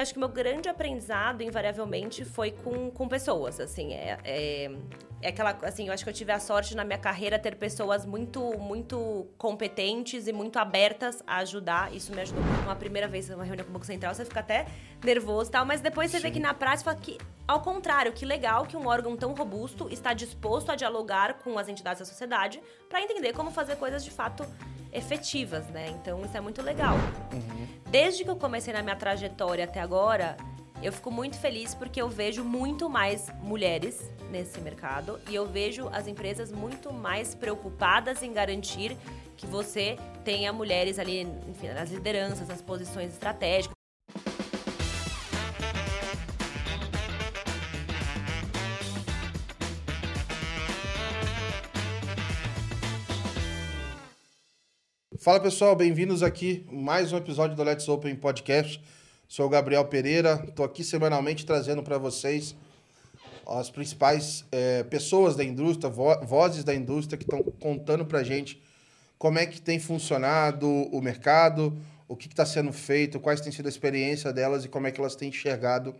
Acho que o meu grande aprendizado, invariavelmente, foi com, com pessoas, assim. É, é, é, aquela, assim, eu acho que eu tive a sorte na minha carreira ter pessoas muito, muito competentes e muito abertas a ajudar. Isso me ajudou muito. Uma primeira vez numa reunião com o Banco Central, você fica até nervoso e tal, mas depois você Sim. vê que na prática, que, ao contrário, que legal que um órgão tão robusto está disposto a dialogar com as entidades da sociedade para entender como fazer coisas de fato efetivas, né? Então isso é muito legal. Uhum. Desde que eu comecei na minha trajetória até agora, eu fico muito feliz porque eu vejo muito mais mulheres nesse mercado e eu vejo as empresas muito mais preocupadas em garantir que você tenha mulheres ali, enfim, nas lideranças, nas posições estratégicas. Fala pessoal, bem-vindos aqui mais um episódio do Let's Open Podcast. Sou o Gabriel Pereira, estou aqui semanalmente trazendo para vocês as principais é, pessoas da indústria, vo vozes da indústria que estão contando para gente como é que tem funcionado o mercado, o que está sendo feito, quais tem sido a experiência delas e como é que elas têm enxergado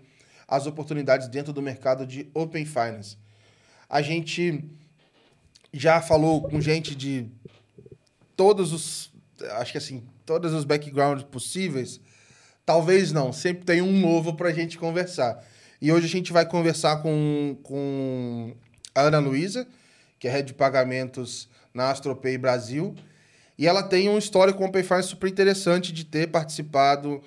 as oportunidades dentro do mercado de Open Finance. A gente já falou com gente de todos os acho que assim, todos os backgrounds possíveis, talvez não, sempre tem um novo para a gente conversar. E hoje a gente vai conversar com, com a Ana Luísa, que é head de pagamentos na AstroPay Brasil. E ela tem uma história com o Finance super interessante de ter participado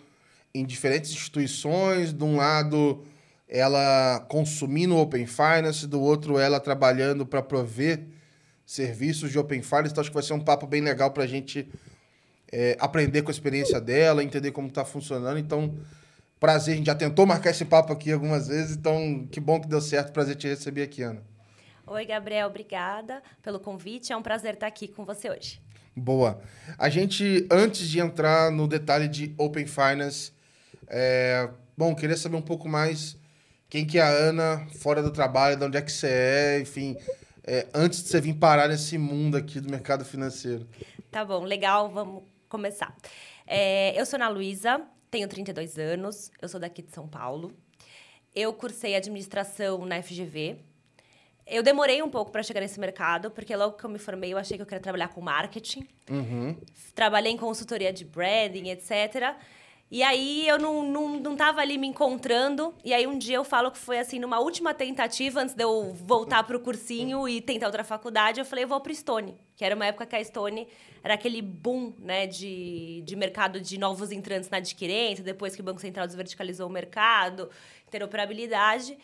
em diferentes instituições. De um lado, ela consumindo Open Finance, do outro, ela trabalhando para prover serviços de Open Finance. Então, acho que vai ser um papo bem legal para a gente é, aprender com a experiência dela, entender como está funcionando. Então, prazer, a gente já tentou marcar esse papo aqui algumas vezes, então que bom que deu certo. Prazer te receber aqui, Ana. Oi, Gabriel, obrigada pelo convite. É um prazer estar aqui com você hoje. Boa. A gente, antes de entrar no detalhe de Open Finance, é, bom, queria saber um pouco mais quem que é a Ana, fora do trabalho, de onde é que você é, enfim, é, antes de você vir parar nesse mundo aqui do mercado financeiro. Tá bom, legal, vamos começar. É, eu sou Ana Luísa, tenho 32 anos, eu sou daqui de São Paulo. Eu cursei administração na FGV. Eu demorei um pouco para chegar nesse mercado, porque logo que eu me formei, eu achei que eu queria trabalhar com marketing. Uhum. Trabalhei em consultoria de branding, etc. E aí eu não, não, não tava ali me encontrando. E aí um dia eu falo que foi assim, numa última tentativa, antes de eu voltar pro cursinho e tentar outra faculdade, eu falei, eu vou pro Stone. Que era uma época que a Stone era aquele boom, né, de, de mercado de novos entrantes na adquirência, depois que o Banco Central desverticalizou o mercado, interoperabilidade.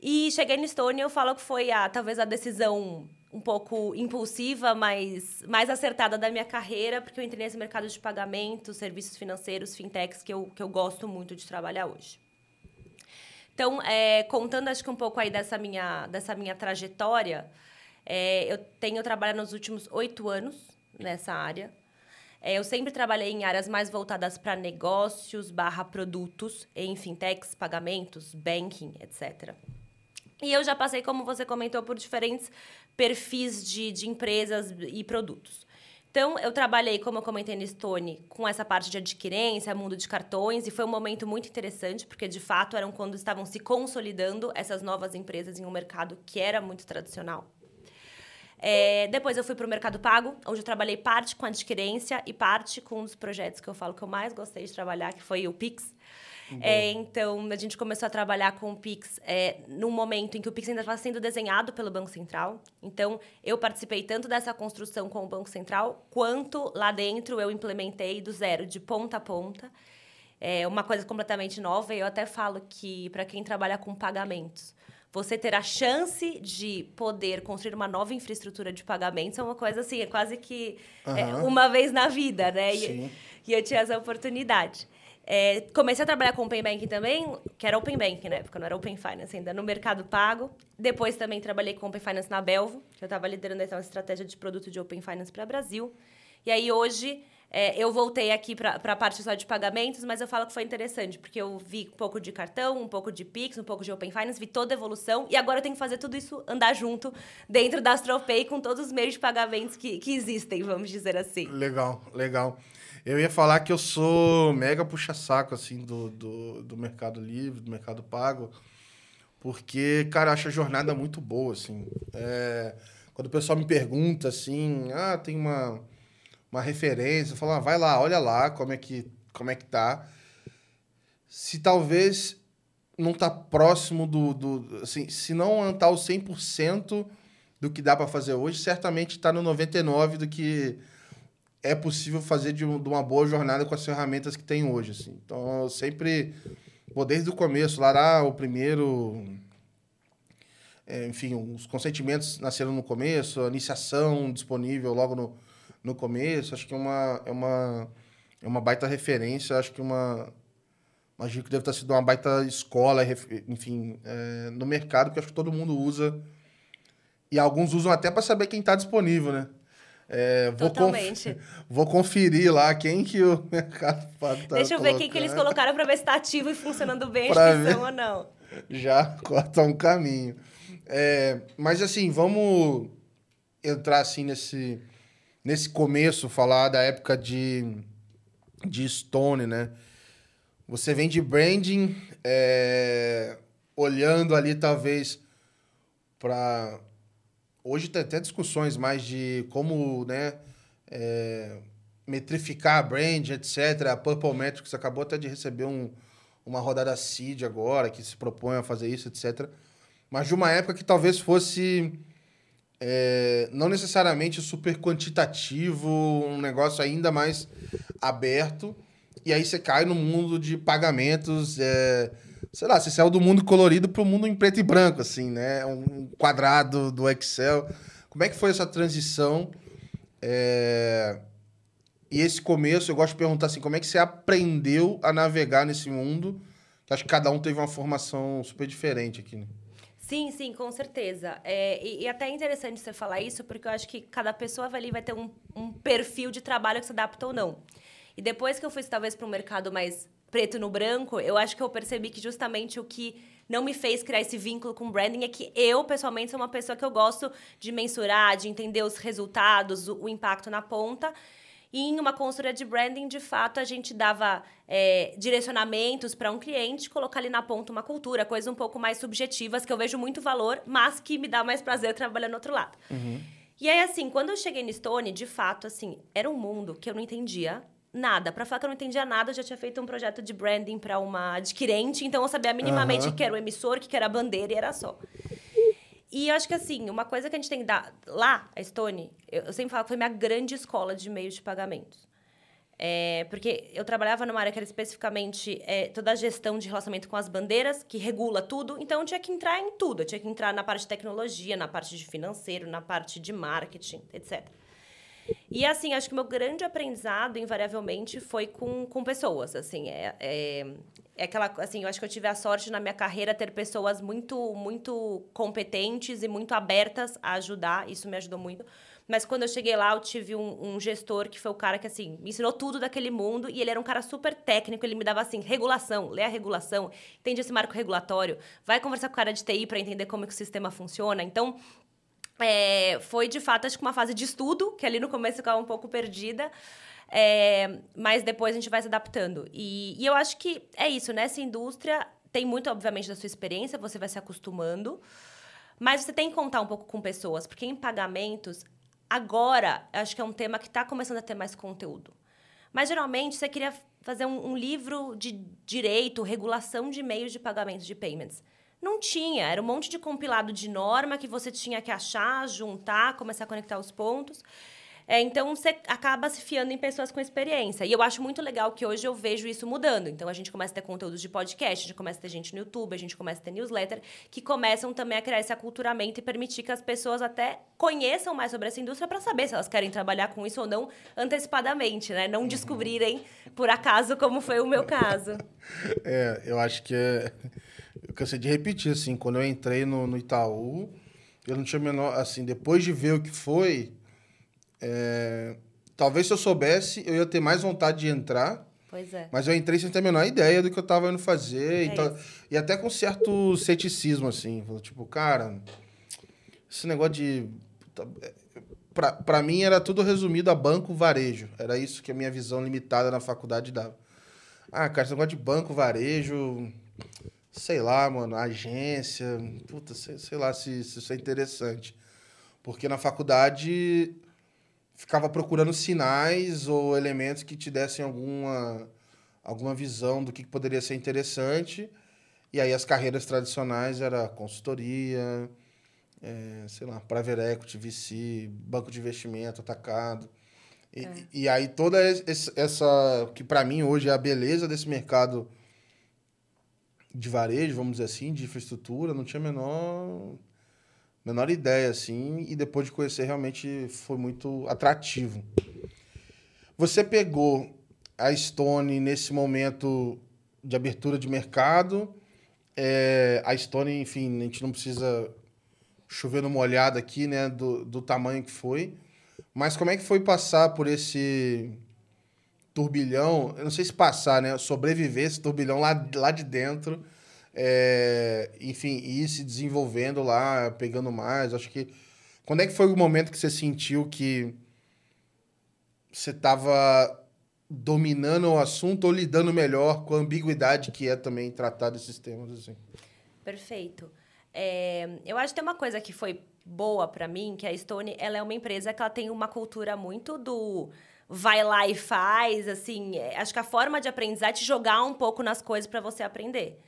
E cheguei no Stone e eu falo que foi a, talvez a decisão um pouco impulsiva, mas mais acertada da minha carreira, porque eu entrei nesse mercado de pagamentos, serviços financeiros, fintechs, que eu, que eu gosto muito de trabalhar hoje. Então, é, contando acho que um pouco aí dessa minha, dessa minha trajetória, é, eu tenho trabalhado nos últimos oito anos nessa área. É, eu sempre trabalhei em áreas mais voltadas para negócios barra produtos, em fintechs, pagamentos, banking, etc. E eu já passei, como você comentou, por diferentes perfis de, de empresas e produtos. Então, eu trabalhei, como eu comentei no Stone, com essa parte de adquirência, mundo de cartões, e foi um momento muito interessante, porque de fato eram quando estavam se consolidando essas novas empresas em um mercado que era muito tradicional. É, depois eu fui para o Mercado Pago, onde eu trabalhei parte com adquirência e parte com um dos projetos que eu falo que eu mais gostei de trabalhar, que foi o Pix. É, então, a gente começou a trabalhar com o Pix é, num momento em que o Pix ainda estava sendo desenhado pelo Banco Central. Então, eu participei tanto dessa construção com o Banco Central, quanto lá dentro eu implementei do zero, de ponta a ponta. É uma coisa completamente nova. E eu até falo que, para quem trabalha com pagamentos, você ter a chance de poder construir uma nova infraestrutura de pagamentos é uma coisa assim, é quase que uhum. é, uma vez na vida, né? E, e, eu tinha essa oportunidade. É, comecei a trabalhar com Open Banking também, que era Open Banking na época, não era Open Finance ainda, no Mercado Pago. Depois também trabalhei com Open Finance na Belvo, que eu estava liderando essa estratégia de produto de Open Finance para Brasil. E aí hoje é, eu voltei aqui para a parte só de pagamentos, mas eu falo que foi interessante, porque eu vi um pouco de cartão, um pouco de Pix, um pouco de Open Finance, vi toda a evolução e agora eu tenho que fazer tudo isso andar junto dentro da AstroPay com todos os meios de pagamentos que, que existem, vamos dizer assim. Legal, legal. Eu ia falar que eu sou mega puxa-saco, assim, do, do, do Mercado Livre, do Mercado Pago. Porque, cara, eu acho a jornada muito boa, assim. É, quando o pessoal me pergunta, assim, ah, tem uma, uma referência, eu falo, ah, vai lá, olha lá como é que, como é que tá. Se talvez não tá próximo do, do assim, se não tá o 100% do que dá para fazer hoje, certamente está no 99 do que é possível fazer de, de, uma boa jornada com as ferramentas que tem hoje, assim. Então, eu sempre, pô, desde o começo, lá, lá o primeiro... É, enfim, os consentimentos nasceram no começo, a iniciação disponível logo no, no começo, acho que é uma, é uma, é uma baita referência, acho que uma... Imagino que deve ter sido uma baita escola, enfim, é, no mercado, que acho que todo mundo usa. E alguns usam até para saber quem está disponível, né? É, vou Totalmente. Conf... Vou conferir lá quem que o Mercado Pago tá Deixa eu ver quem que eles colocaram para ver se está ativo e funcionando bem a inscrição ou não. Já corta um caminho. É, mas assim, vamos entrar assim nesse, nesse começo, falar da época de, de Stone, né? Você vem de branding, é, olhando ali talvez para hoje tem até discussões mais de como, né, é, metrificar a brand, etc. A Purple Metrics acabou até de receber um, uma rodada seed agora, que se propõe a fazer isso, etc. Mas de uma época que talvez fosse é, não necessariamente super quantitativo, um negócio ainda mais aberto. E aí você cai no mundo de pagamentos. É, sei lá, você saiu do mundo colorido para o mundo em preto e branco, assim, né? Um quadrado do Excel. Como é que foi essa transição? É... E esse começo, eu gosto de perguntar assim, como é que você aprendeu a navegar nesse mundo? Acho que cada um teve uma formação super diferente aqui, né? Sim, sim, com certeza. É, e, e, até é interessante você falar isso, porque eu acho que cada pessoa ali vai ter um, um perfil de trabalho que se adapta ou não. E depois que eu fui, talvez, para um mercado mais preto no branco, eu acho que eu percebi que justamente o que não me fez criar esse vínculo com branding é que eu, pessoalmente, sou uma pessoa que eu gosto de mensurar, de entender os resultados, o, o impacto na ponta. E em uma consultoria de branding, de fato, a gente dava é, direcionamentos para um cliente, colocar ali na ponta uma cultura, coisas um pouco mais subjetivas, que eu vejo muito valor, mas que me dá mais prazer trabalhando no outro lado. Uhum. E aí, assim, quando eu cheguei no Stone, de fato, assim, era um mundo que eu não entendia nada. Para falar que eu não entendia nada, eu já tinha feito um projeto de branding para uma adquirente, então eu sabia minimamente uhum. que era o emissor, que era a bandeira e era só. E eu acho que, assim, uma coisa que a gente tem que dar... Lá, a Stone, eu, eu sempre falo que foi minha grande escola de meios de pagamentos. É, porque eu trabalhava numa área que era especificamente é, toda a gestão de relacionamento com as bandeiras, que regula tudo. Então, eu tinha que entrar em tudo. Eu tinha que entrar na parte de tecnologia, na parte de financeiro, na parte de marketing, etc. E, assim, acho que o meu grande aprendizado, invariavelmente, foi com, com pessoas, assim. É, é, é aquela, assim, eu acho que eu tive a sorte na minha carreira ter pessoas muito, muito competentes e muito abertas a ajudar. Isso me ajudou muito. Mas quando eu cheguei lá, eu tive um, um, gestor que foi o cara que, assim, me ensinou tudo daquele mundo. E ele era um cara super técnico. Ele me dava, assim, regulação. Lê a regulação. Entende esse marco regulatório. Vai conversar com o cara de TI para entender como é que o sistema funciona. Então, é, foi de fato, acho que uma fase de estudo, que ali no começo ficava um pouco perdida. É, mas depois a gente vai se adaptando. E, e eu acho que é isso, nessa indústria tem muito, obviamente, da sua experiência, você vai se acostumando. Mas você tem que contar um pouco com pessoas, porque em pagamentos, agora, acho que é um tema que está começando a ter mais conteúdo. Mas geralmente você queria fazer um, um livro de direito, regulação de meios de pagamentos de payments. Não tinha, era um monte de compilado de norma que você tinha que achar, juntar, começar a conectar os pontos. É, então, você acaba se fiando em pessoas com experiência. E eu acho muito legal que hoje eu vejo isso mudando. Então, a gente começa a ter conteúdos de podcast, a gente começa a ter gente no YouTube, a gente começa a ter newsletter, que começam também a criar esse aculturamento e permitir que as pessoas até conheçam mais sobre essa indústria para saber se elas querem trabalhar com isso ou não antecipadamente, né? Não descobrirem por acaso, como foi o meu caso. É, eu acho que é eu cansei de repetir, assim, quando eu entrei no, no Itaú, eu não tinha menor. Assim, depois de ver o que foi, é, talvez se eu soubesse, eu ia ter mais vontade de entrar. Pois é. Mas eu entrei sem ter a menor ideia do que eu estava indo fazer. É então, e até com certo ceticismo, assim. Tipo, cara, esse negócio de. para mim era tudo resumido a banco varejo. Era isso que a minha visão limitada na faculdade dava. Ah, cara, esse negócio de banco varejo, sei lá, mano, agência, puta, sei, sei lá se, se isso é interessante. Porque na faculdade ficava procurando sinais ou elementos que te dessem alguma, alguma visão do que poderia ser interessante. E aí as carreiras tradicionais era consultoria, é, sei lá, private equity, VC, banco de investimento, atacado. E, é. e aí toda essa, que para mim hoje é a beleza desse mercado de varejo, vamos dizer assim, de infraestrutura, não tinha a menor, menor ideia, assim, e depois de conhecer realmente foi muito atrativo. Você pegou a Stone nesse momento de abertura de mercado, é, a Stone, enfim, a gente não precisa chover no molhado aqui, né, do, do tamanho que foi. Mas como é que foi passar por esse turbilhão? Eu não sei se passar, né? Sobreviver esse turbilhão lá, lá de dentro. É, enfim, ir se desenvolvendo lá, pegando mais. Acho que. Quando é que foi o momento que você sentiu que você estava dominando o assunto ou lidando melhor com a ambiguidade que é também tratar desses temas assim? Perfeito. É, eu acho que tem uma coisa que foi boa para mim, que a Stone, ela é uma empresa que ela tem uma cultura muito do vai lá e faz, assim, é, acho que a forma de aprendizagem é te jogar um pouco nas coisas para você aprender.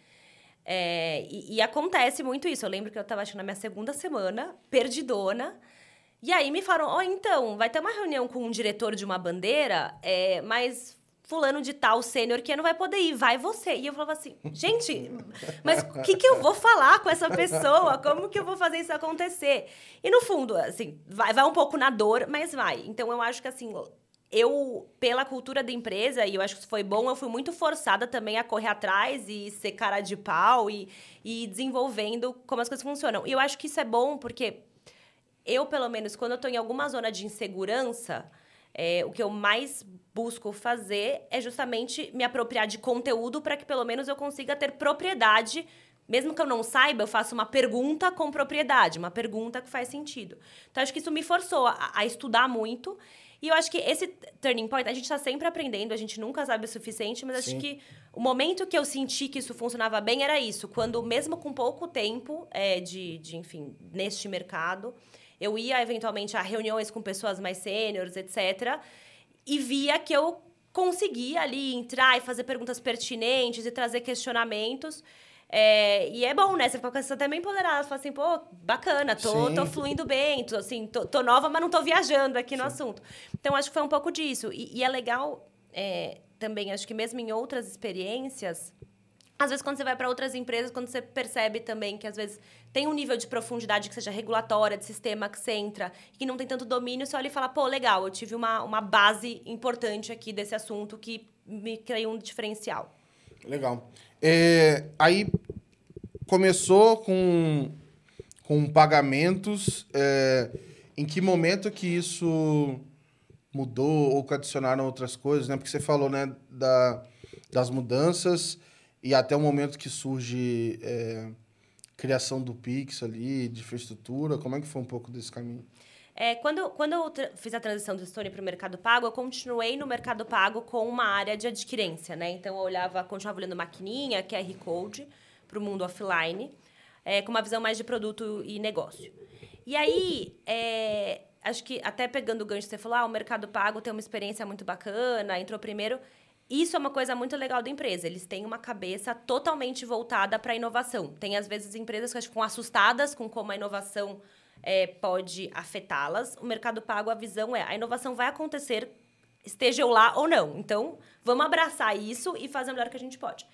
É, e, e, acontece muito isso. Eu lembro que eu estava acho na minha segunda semana, perdidona. E aí me falaram: Ó, oh, então, vai ter uma reunião com um diretor de uma bandeira, é, mas fulano de tal sênior que não vai poder ir, vai você. E eu falava assim, gente, mas o que, que eu vou falar com essa pessoa? Como que eu vou fazer isso acontecer? E no fundo, assim, vai, vai um pouco na dor, mas vai. Então eu acho que assim, eu, pela cultura da empresa, e eu acho que isso foi bom, eu fui muito forçada também a correr atrás e ser cara de pau e, e desenvolvendo como as coisas funcionam. E eu acho que isso é bom porque eu, pelo menos, quando eu tô em alguma zona de insegurança, é, o que eu mais busco fazer é justamente me apropriar de conteúdo para que pelo menos eu consiga ter propriedade. Mesmo que eu não saiba, eu faço uma pergunta com propriedade, uma pergunta que faz sentido. Então, acho que isso me forçou a, a estudar muito. E eu acho que esse turning point, a gente está sempre aprendendo, a gente nunca sabe o suficiente, mas Sim. acho que o momento que eu senti que isso funcionava bem era isso. Quando, mesmo com pouco tempo é, de, de, enfim, neste mercado, eu ia eventualmente a reuniões com pessoas mais sêniores, etc. E via que eu conseguia ali entrar e fazer perguntas pertinentes e trazer questionamentos. É, e é bom, né? Você fica até bem empoderada. Você fala assim, pô, bacana, tô, tô fluindo bem, tô, assim, tô, tô, nova, mas não tô viajando aqui no Sim. assunto. Então, acho que foi um pouco disso. E, e é legal é, também, acho que mesmo em outras experiências, às vezes, quando você vai para outras empresas, quando você percebe também que às vezes tem um nível de profundidade que seja regulatória, de sistema que você entra que não tem tanto domínio, você olha e fala, pô, legal, eu tive uma, uma base importante aqui desse assunto que me criou um diferencial. Legal. É, aí começou com, com pagamentos. É, em que momento que isso mudou ou que adicionaram outras coisas, né? Porque você falou, né, da, das mudanças e até o momento que surge é, criação do Pix ali, de infraestrutura, como é que foi um pouco desse caminho? É, quando, quando eu fiz a transição do Stone para o Mercado Pago, eu continuei no Mercado Pago com uma área de adquirência, né? Então, eu olhava, continuava olhando maquininha, QR Code, para o mundo offline, é, com uma visão mais de produto e negócio. E aí, é, acho que até pegando o gancho, você falou, ah, o Mercado Pago tem uma experiência muito bacana, entrou primeiro. Isso é uma coisa muito legal da empresa. Eles têm uma cabeça totalmente voltada para a inovação. Tem, às vezes, empresas que ficam assustadas com como a inovação é, pode afetá-las. O Mercado Pago, a visão é a inovação vai acontecer, esteja eu lá ou não. Então, vamos abraçar isso e fazer o melhor que a gente pode.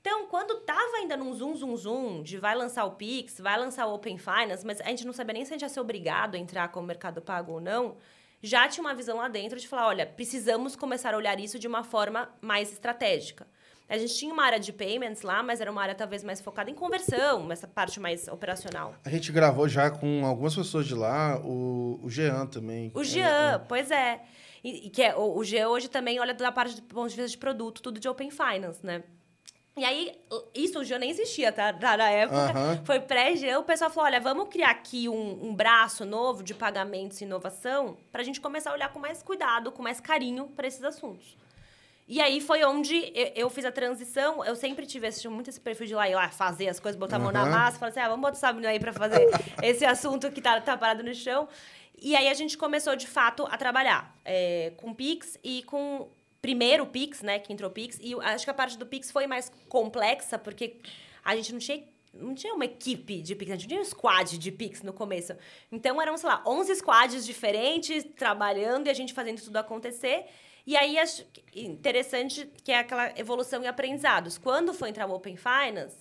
Então, quando tava ainda num zoom, zoom, zoom, de vai lançar o Pix, vai lançar o Open Finance, mas a gente não sabia nem se a gente ia ser obrigado a entrar com o Mercado Pago ou não, já tinha uma visão lá dentro de falar, olha, precisamos começar a olhar isso de uma forma mais estratégica. A gente tinha uma área de payments lá, mas era uma área talvez mais focada em conversão, essa parte mais operacional. A gente gravou já com algumas pessoas de lá, o, o Jean também. O Jean, é, é. pois é. E, que é, o, o Jean hoje também olha da parte do ponto de vista de produto, tudo de Open Finance, né? E aí, isso já nem existia, tá? Na época. Aham. Foi pré-Jean, o pessoal falou: olha, vamos criar aqui um, um braço novo de pagamentos e inovação pra gente começar a olhar com mais cuidado, com mais carinho para esses assuntos. E aí foi onde eu, eu fiz a transição. Eu sempre tive esse, muito esse perfil de lá ir lá fazer as coisas, botar a mão na massa, falar assim: ah, vamos botar o Sabino aí pra fazer esse assunto que tá, tá parado no chão. E aí a gente começou, de fato, a trabalhar é, com Pix e com. Primeiro o Pix, né? Que entrou o Pix. E acho que a parte do Pix foi mais complexa, porque a gente não tinha não tinha uma equipe de Pix, a gente tinha um squad de Pix no começo. Então eram, sei lá, 11 squads diferentes trabalhando e a gente fazendo tudo acontecer. E aí acho interessante que é aquela evolução e aprendizados. Quando foi entrar o Open Finance,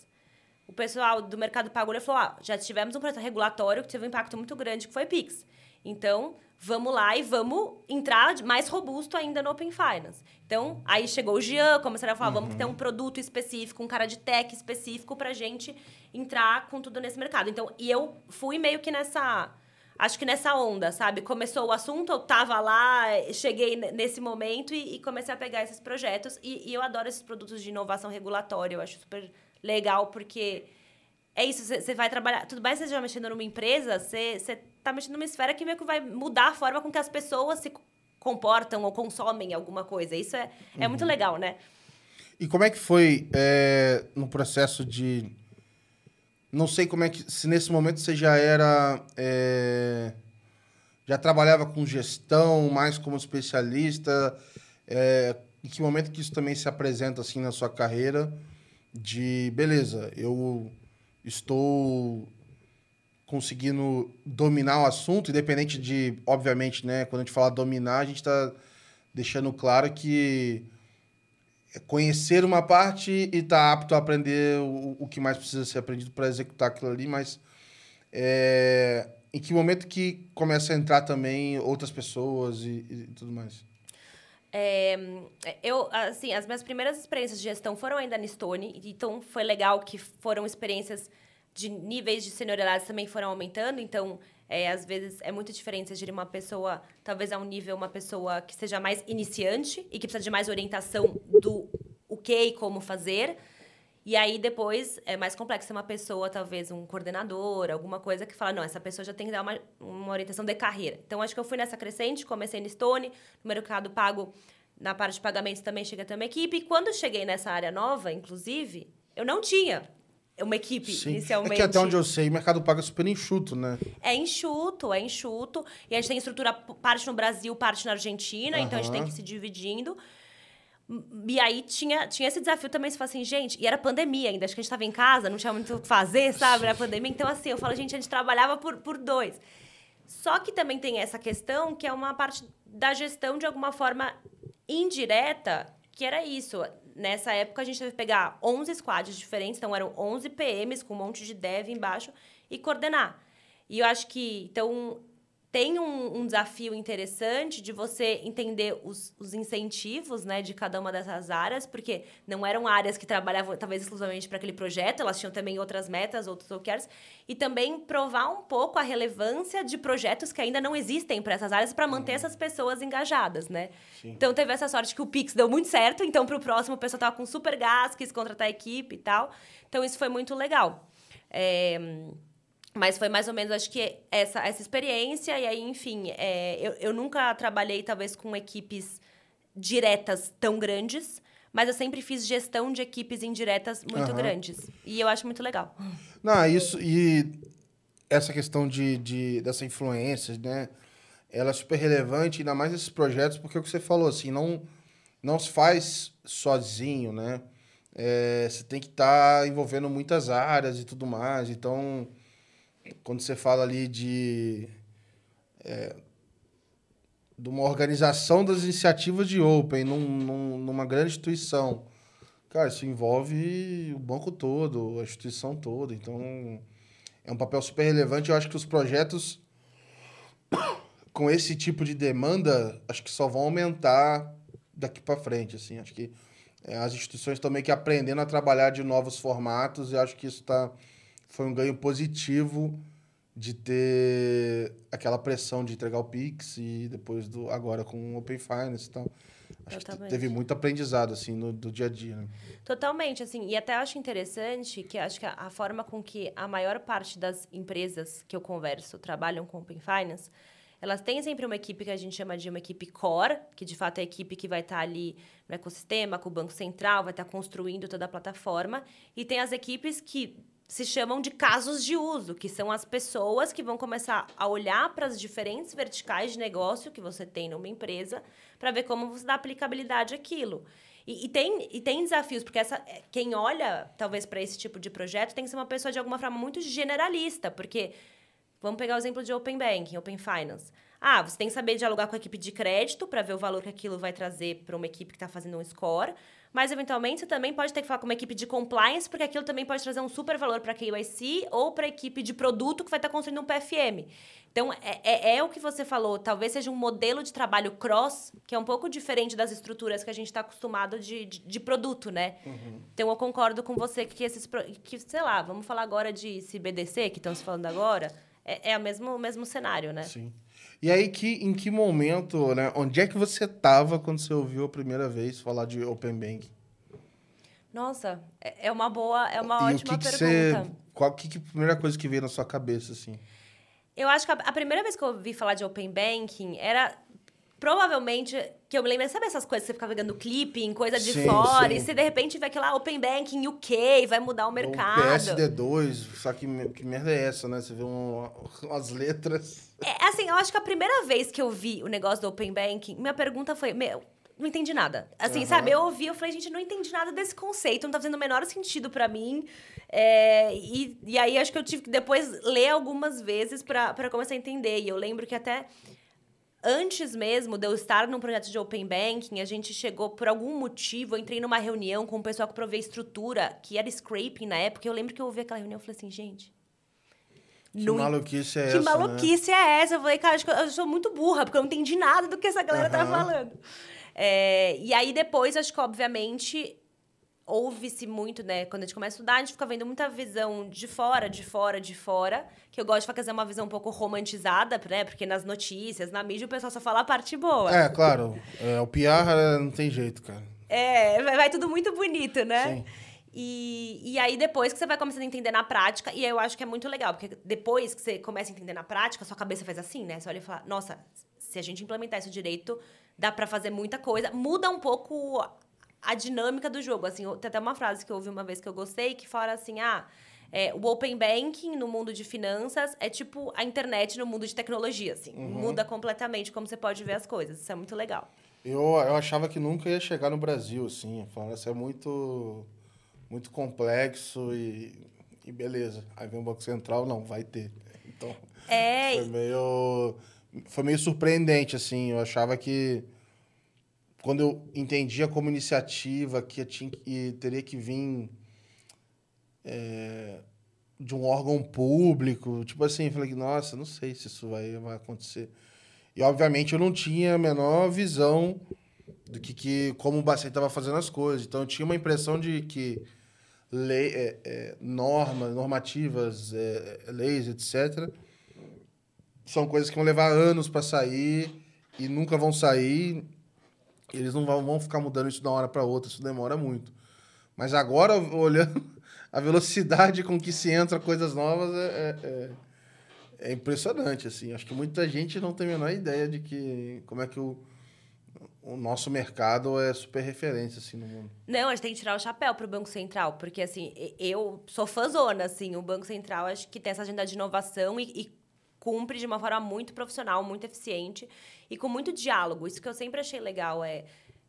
o pessoal do mercado pago falou: ah, já tivemos um processo regulatório que teve um impacto muito grande, que foi Pix. Então, vamos lá e vamos entrar mais robusto ainda no Open Finance. Então, aí chegou o Jean, começaram a falar, vamos ter um produto específico, um cara de tech específico pra gente entrar com tudo nesse mercado. Então, e eu fui meio que nessa... Acho que nessa onda, sabe? Começou o assunto, eu tava lá, cheguei ne- nesse momento e, e comecei a pegar esses projetos. E, e eu adoro esses produtos de inovação regulatória, eu acho super legal, porque é isso, você vai trabalhar. Tudo bem, você já mexendo numa empresa, você tá mexendo numa esfera que meio que vai mudar a forma com que as pessoas se comportam ou consomem alguma coisa. Isso é, é muito legal, né? E como é que foi é, no processo de. Não sei como é que. Se nesse momento você já era. é, já trabalhava com gestão, mais como especialista. é, em que momento que isso também se apresenta assim na sua carreira? De beleza, eu estou conseguindo dominar o assunto, independente de, obviamente, né? Quando a gente fala dominar, a gente está deixando claro que conhecer uma parte e estar apto a aprender o, o que mais precisa ser aprendido para executar aquilo ali, mas é, em que momento que começa a entrar também outras pessoas e, e tudo mais? É, eu, assim, as minhas primeiras experiências de gestão foram ainda na Stone, então foi legal que foram experiências de níveis de senioridade também foram aumentando, então é, às vezes é muito diferente gerir uma pessoa, talvez a um nível, uma pessoa que seja mais iniciante e que precisa de mais orientação do o que e como fazer. E aí depois é mais complexo ser uma pessoa, talvez um coordenador, alguma coisa que fala, não, essa pessoa já tem que dar uma, uma orientação de carreira. Então acho que eu fui nessa crescente, comecei no Stone, no mercado pago, na parte de pagamentos também cheguei a ter uma equipe. E quando cheguei nessa área nova, inclusive, eu não tinha uma equipe inicialmente. É que até onde eu sei, o mercado paga super enxuto, né? É enxuto, é enxuto. E a gente tem estrutura parte no Brasil, parte na Argentina, então a gente tem que ir se dividindo. E aí tinha, tinha esse desafio também, se fala assim, gente, e era pandemia ainda, acho que a gente estava em casa, não tinha muito o que fazer, sabe? Era pandemia. Então, assim, eu falo, gente, a gente trabalhava por, por dois. Só que também tem essa questão que é uma parte da gestão de alguma forma indireta, que era isso. Nessa época a gente teve que pegar 11 squads diferentes, então eram 11 PMs com um monte de dev embaixo e coordenar. E eu acho que, então, tem um, um desafio interessante de você entender os, os incentivos né, de cada uma dessas áreas, porque não eram áreas que trabalhavam talvez exclusivamente para aquele projeto, elas tinham também outras metas, outros OKRs, e também provar um pouco a relevância de projetos que ainda não existem para essas áreas para manter essas pessoas engajadas, né? Sim. Então teve essa sorte que o Pix deu muito certo, então para o próximo o pessoal tava com super gás, quis contratar a equipe e tal. Então isso foi muito legal. É, mas foi mais ou menos, acho que essa, essa experiência, e aí, enfim, é, eu, eu nunca trabalhei, talvez, com equipes diretas tão grandes, mas eu sempre fiz gestão de equipes indiretas muito Aham. grandes. E eu acho muito legal. Não, isso e essa questão de, de dessa influência, né? Ela é super relevante, ainda mais nesses projetos, porque é o que você falou, assim, não, não se faz sozinho, né? É, você tem que estar envolvendo muitas áreas e tudo mais. Então, quando você fala ali de, é, de uma organização das iniciativas de Open num, num- numa grande instituição, cara, isso envolve o banco todo, a instituição toda. Então, é um papel super relevante. Eu acho que os projetos com esse tipo de demanda, acho que só vão aumentar daqui para frente, assim. Acho que é, as instituições estão meio que aprendendo a trabalhar de novos formatos e acho que isso tá, foi um ganho positivo de ter aquela pressão de entregar o Pix e depois do agora com o Open Finance e tal. Acho Totalmente. que teve muito aprendizado assim no do dia a dia. Né? Totalmente, assim, e até acho interessante que acho que a, a, forma com que a maior parte das empresas que eu converso trabalham com Open Finance, elas têm sempre uma equipe que a gente chama de uma equipe core, que de fato é a equipe que vai estar ali no ecossistema, com o Banco Central, vai estar construindo toda a plataforma, e tem as equipes que se chamam de casos de uso, que são as pessoas que vão começar a olhar para as diferentes verticais de negócio que você tem numa empresa para ver como você dá aplicabilidade àquilo. E, e, tem, e tem desafios, porque essa, é, quem olha, talvez, para esse tipo de projeto tem que ser uma pessoa, de alguma forma, muito generalista, porque vamos pegar o exemplo de Open Banking, Open Finance. Ah, você tem que saber dialogar com a equipe de crédito para ver o valor que aquilo vai trazer para uma equipe que está fazendo um score. Mas, eventualmente, você também pode ter que falar com uma equipe de compliance, porque aquilo também pode trazer um super valor para a KYC ou para a equipe de produto que vai estar tá construindo um PFM. Então, é, é, é, o que você falou. Talvez seja um modelo de trabalho cross, que é um pouco diferente das estruturas que a gente está acostumado de, de, de, produto, né? Uhum. Então, eu concordo com você que esses... Que, sei lá, vamos falar agora de CBDC, que estão se falando agora. É, é o mesmo, o mesmo cenário, né? Sim. E aí, que, em que momento, né? Onde é que você estava quando você ouviu a primeira vez falar de Open Banking? Nossa, é, é uma boa, é uma e ótima que que pergunta. Você, qual que, que a primeira coisa que veio na sua cabeça, assim? Eu acho que a, a primeira vez que eu ouvi falar de Open Banking era provavelmente, que eu me lembro, sabe essas coisas que você fica pegando clipping, coisa de sim, fora, sim. e você de repente vê aquela Open Banking UK, vai mudar o mercado. O PSD2, só que, que merda é essa, né? Você vê um, umas letras. É, assim, eu acho que a primeira vez que eu vi o negócio do Open Banking, minha pergunta foi, meu, não entendi nada. Assim, uhum. sabe? Eu ouvi, eu falei, gente, não entendi nada desse conceito, não tá fazendo o menor sentido para mim. É, e, e aí, acho que eu tive que depois ler algumas vezes para começar a entender. E eu lembro que até antes mesmo de eu estar num projeto de Open Banking, a gente chegou, por algum motivo, eu entrei numa reunião com o pessoal que provê estrutura, que era scraping na época. Eu lembro que eu ouvi aquela reunião e falei assim, gente. Que não, maluquice é que essa? Que maluquice né? é essa? Eu falei, cara, eu sou muito burra, porque eu não entendi nada do que essa galera uhum. tá falando. É, e aí depois, acho que, obviamente, ouve-se muito, né? Quando a gente começa a estudar, a gente fica vendo muita visão de fora, de fora, de fora. Que eu gosto de fazer uma visão um pouco romantizada, né? Porque nas notícias, na mídia, o pessoal só fala a parte boa. É, claro. É, o PR é, não tem jeito, cara. É, vai, vai tudo muito bonito, né? Sim. E, e aí, depois que você vai começando a entender na prática, e eu acho que é muito legal, porque depois que você começa a entender na prática, sua cabeça faz assim, né? Você olha e fala, nossa, se a gente implementar isso direito, dá para fazer muita coisa. Muda um pouco a dinâmica do jogo. Assim, tem até uma frase que eu ouvi uma vez que eu gostei, que fala assim, ah, é, o open banking no mundo de finanças é tipo a internet no mundo de tecnologia, assim. Uhum. Muda completamente como você pode ver as coisas. Isso é muito legal. Eu, eu achava que nunca ia chegar no Brasil, assim. Falava, isso é muito, muito complexo e, e beleza. Aí vem o Banco Central, não, vai ter. Então, é... foi meio... Foi meio surpreendente, assim. Eu achava que quando eu entendia como iniciativa que, tinha, que teria que vir é, de um órgão público, tipo assim, eu falei, nossa, não sei se isso vai, vai acontecer. E, obviamente, eu não tinha a menor visão do que, que como o Bacen estava fazendo as coisas. Então, eu tinha uma impressão de que lei, é, é, normas, normativas, leis, etc., são coisas que vão levar anos para sair e nunca vão sair eles não vão, ficar mudando isso de uma hora para outra, isso demora muito. Mas agora, olhando a velocidade com que se entra coisas novas, é, é, é, é impressionante, assim. Acho que muita gente não tem a menor ideia de que como é que o, o nosso mercado é super referência, assim, no mundo. Não, a gente tem que tirar o chapéu para o Banco Central, porque, assim, eu sou fãzona, assim, o Banco Central acho que tem essa agenda de inovação e, e cumpre de uma forma muito profissional, muito eficiente e com muito diálogo. Isso que eu sempre achei legal é,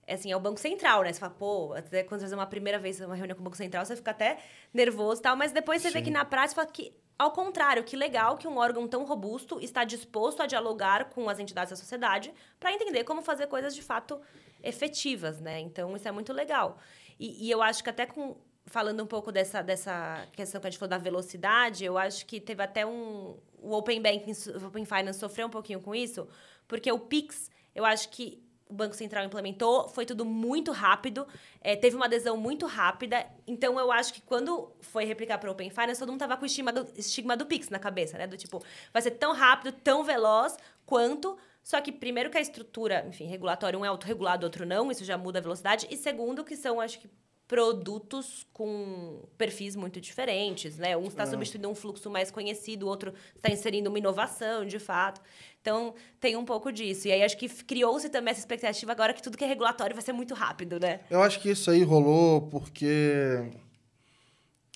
é assim, é o Banco Central, né? Você fala, pô, até quando você faz uma primeira vez uma reunião com o Banco Central, você fica até nervoso e tal, mas depois você Sim. vê que na prática fala que ao contrário, que legal que um órgão tão robusto está disposto a dialogar com as entidades da sociedade para entender como fazer coisas de fato efetivas, né? Então, isso é muito legal. E, e eu acho que até com falando um pouco dessa, dessa questão que a gente falou da velocidade, eu acho que teve até um. O Open Banking, o Open Finance sofreu um pouquinho com isso, porque o Pix, eu acho que o Banco Central implementou, foi tudo muito rápido, é, teve uma adesão muito rápida. Então, eu acho que quando foi replicar para o Open Finance, todo mundo tava com o estigma do, estigma do Pix na cabeça, né? Do tipo, vai ser tão rápido, tão veloz quanto. Só que, primeiro, que a estrutura, enfim, regulatória, um é autorregulado, outro não, isso já muda a velocidade. E segundo, que são, acho que, produtos com perfis muito diferentes, né? Um está é. substituindo um fluxo mais conhecido, o outro está inserindo uma inovação, de fato. Então, tem um pouco disso. E aí, acho que criou-se também essa expectativa agora que tudo que é regulatório vai ser muito rápido, né? Eu acho que isso aí rolou porque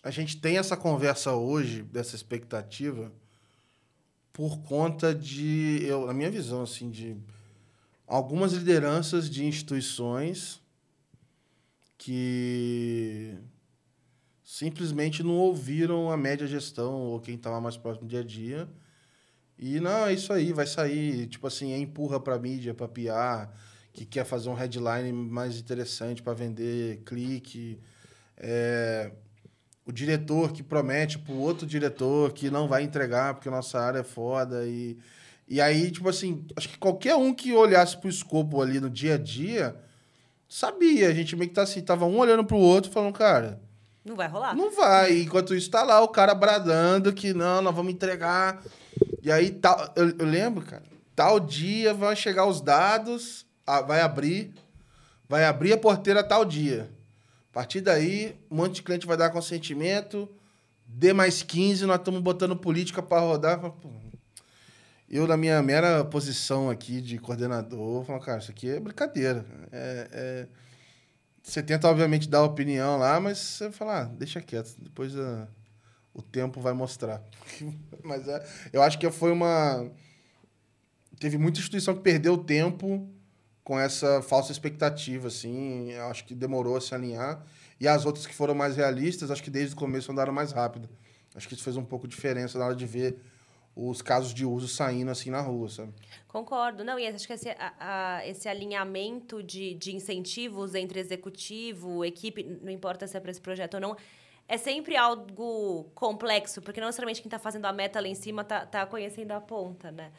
a gente tem essa conversa hoje, dessa expectativa, por conta de, eu, na minha visão, assim, de algumas lideranças de instituições que simplesmente não ouviram a média gestão ou quem estava mais próximo do dia a dia. E não, é isso aí, vai sair, tipo assim, é empurra para mídia, para PR, que quer fazer um headline mais interessante para vender clique. É, o diretor que promete pro outro diretor que não vai entregar porque nossa área é foda e e aí, tipo assim, acho que qualquer um que olhasse pro escopo ali no dia a dia, sabia. A gente meio que tá assim, tava um olhando pro outro falando, cara. Não vai rolar. Não vai. Enquanto isso, tá lá o cara bradando que não, nós vamos entregar. E aí, tal, eu, eu lembro, cara, tal dia vai chegar os dados, vai abrir, vai abrir a porteira tal dia. A partir daí, um monte de cliente vai dar consentimento, D mais 15, nós estamos botando política para rodar. Eu, na minha mera posição aqui de coordenador, falo, cara, isso aqui é brincadeira. É, é... Você tenta, obviamente, dar opinião lá, mas você fala, ah, deixa quieto, depois uh, o tempo vai mostrar. mas é, eu acho que foi uma. Teve muita instituição que perdeu tempo com essa falsa expectativa, assim. Eu acho que demorou a se alinhar. E as outras que foram mais realistas, acho que desde o começo andaram mais rápido. Acho que isso fez um pouco de diferença na hora de ver os casos de uso saindo assim na rua, sabe? Concordo. Não, e acho que esse, a, a, esse alinhamento de, de incentivos entre executivo, equipe, não importa se é para esse projeto ou não, é sempre algo complexo, porque não necessariamente quem está fazendo a meta lá em cima está tá conhecendo a ponta, né?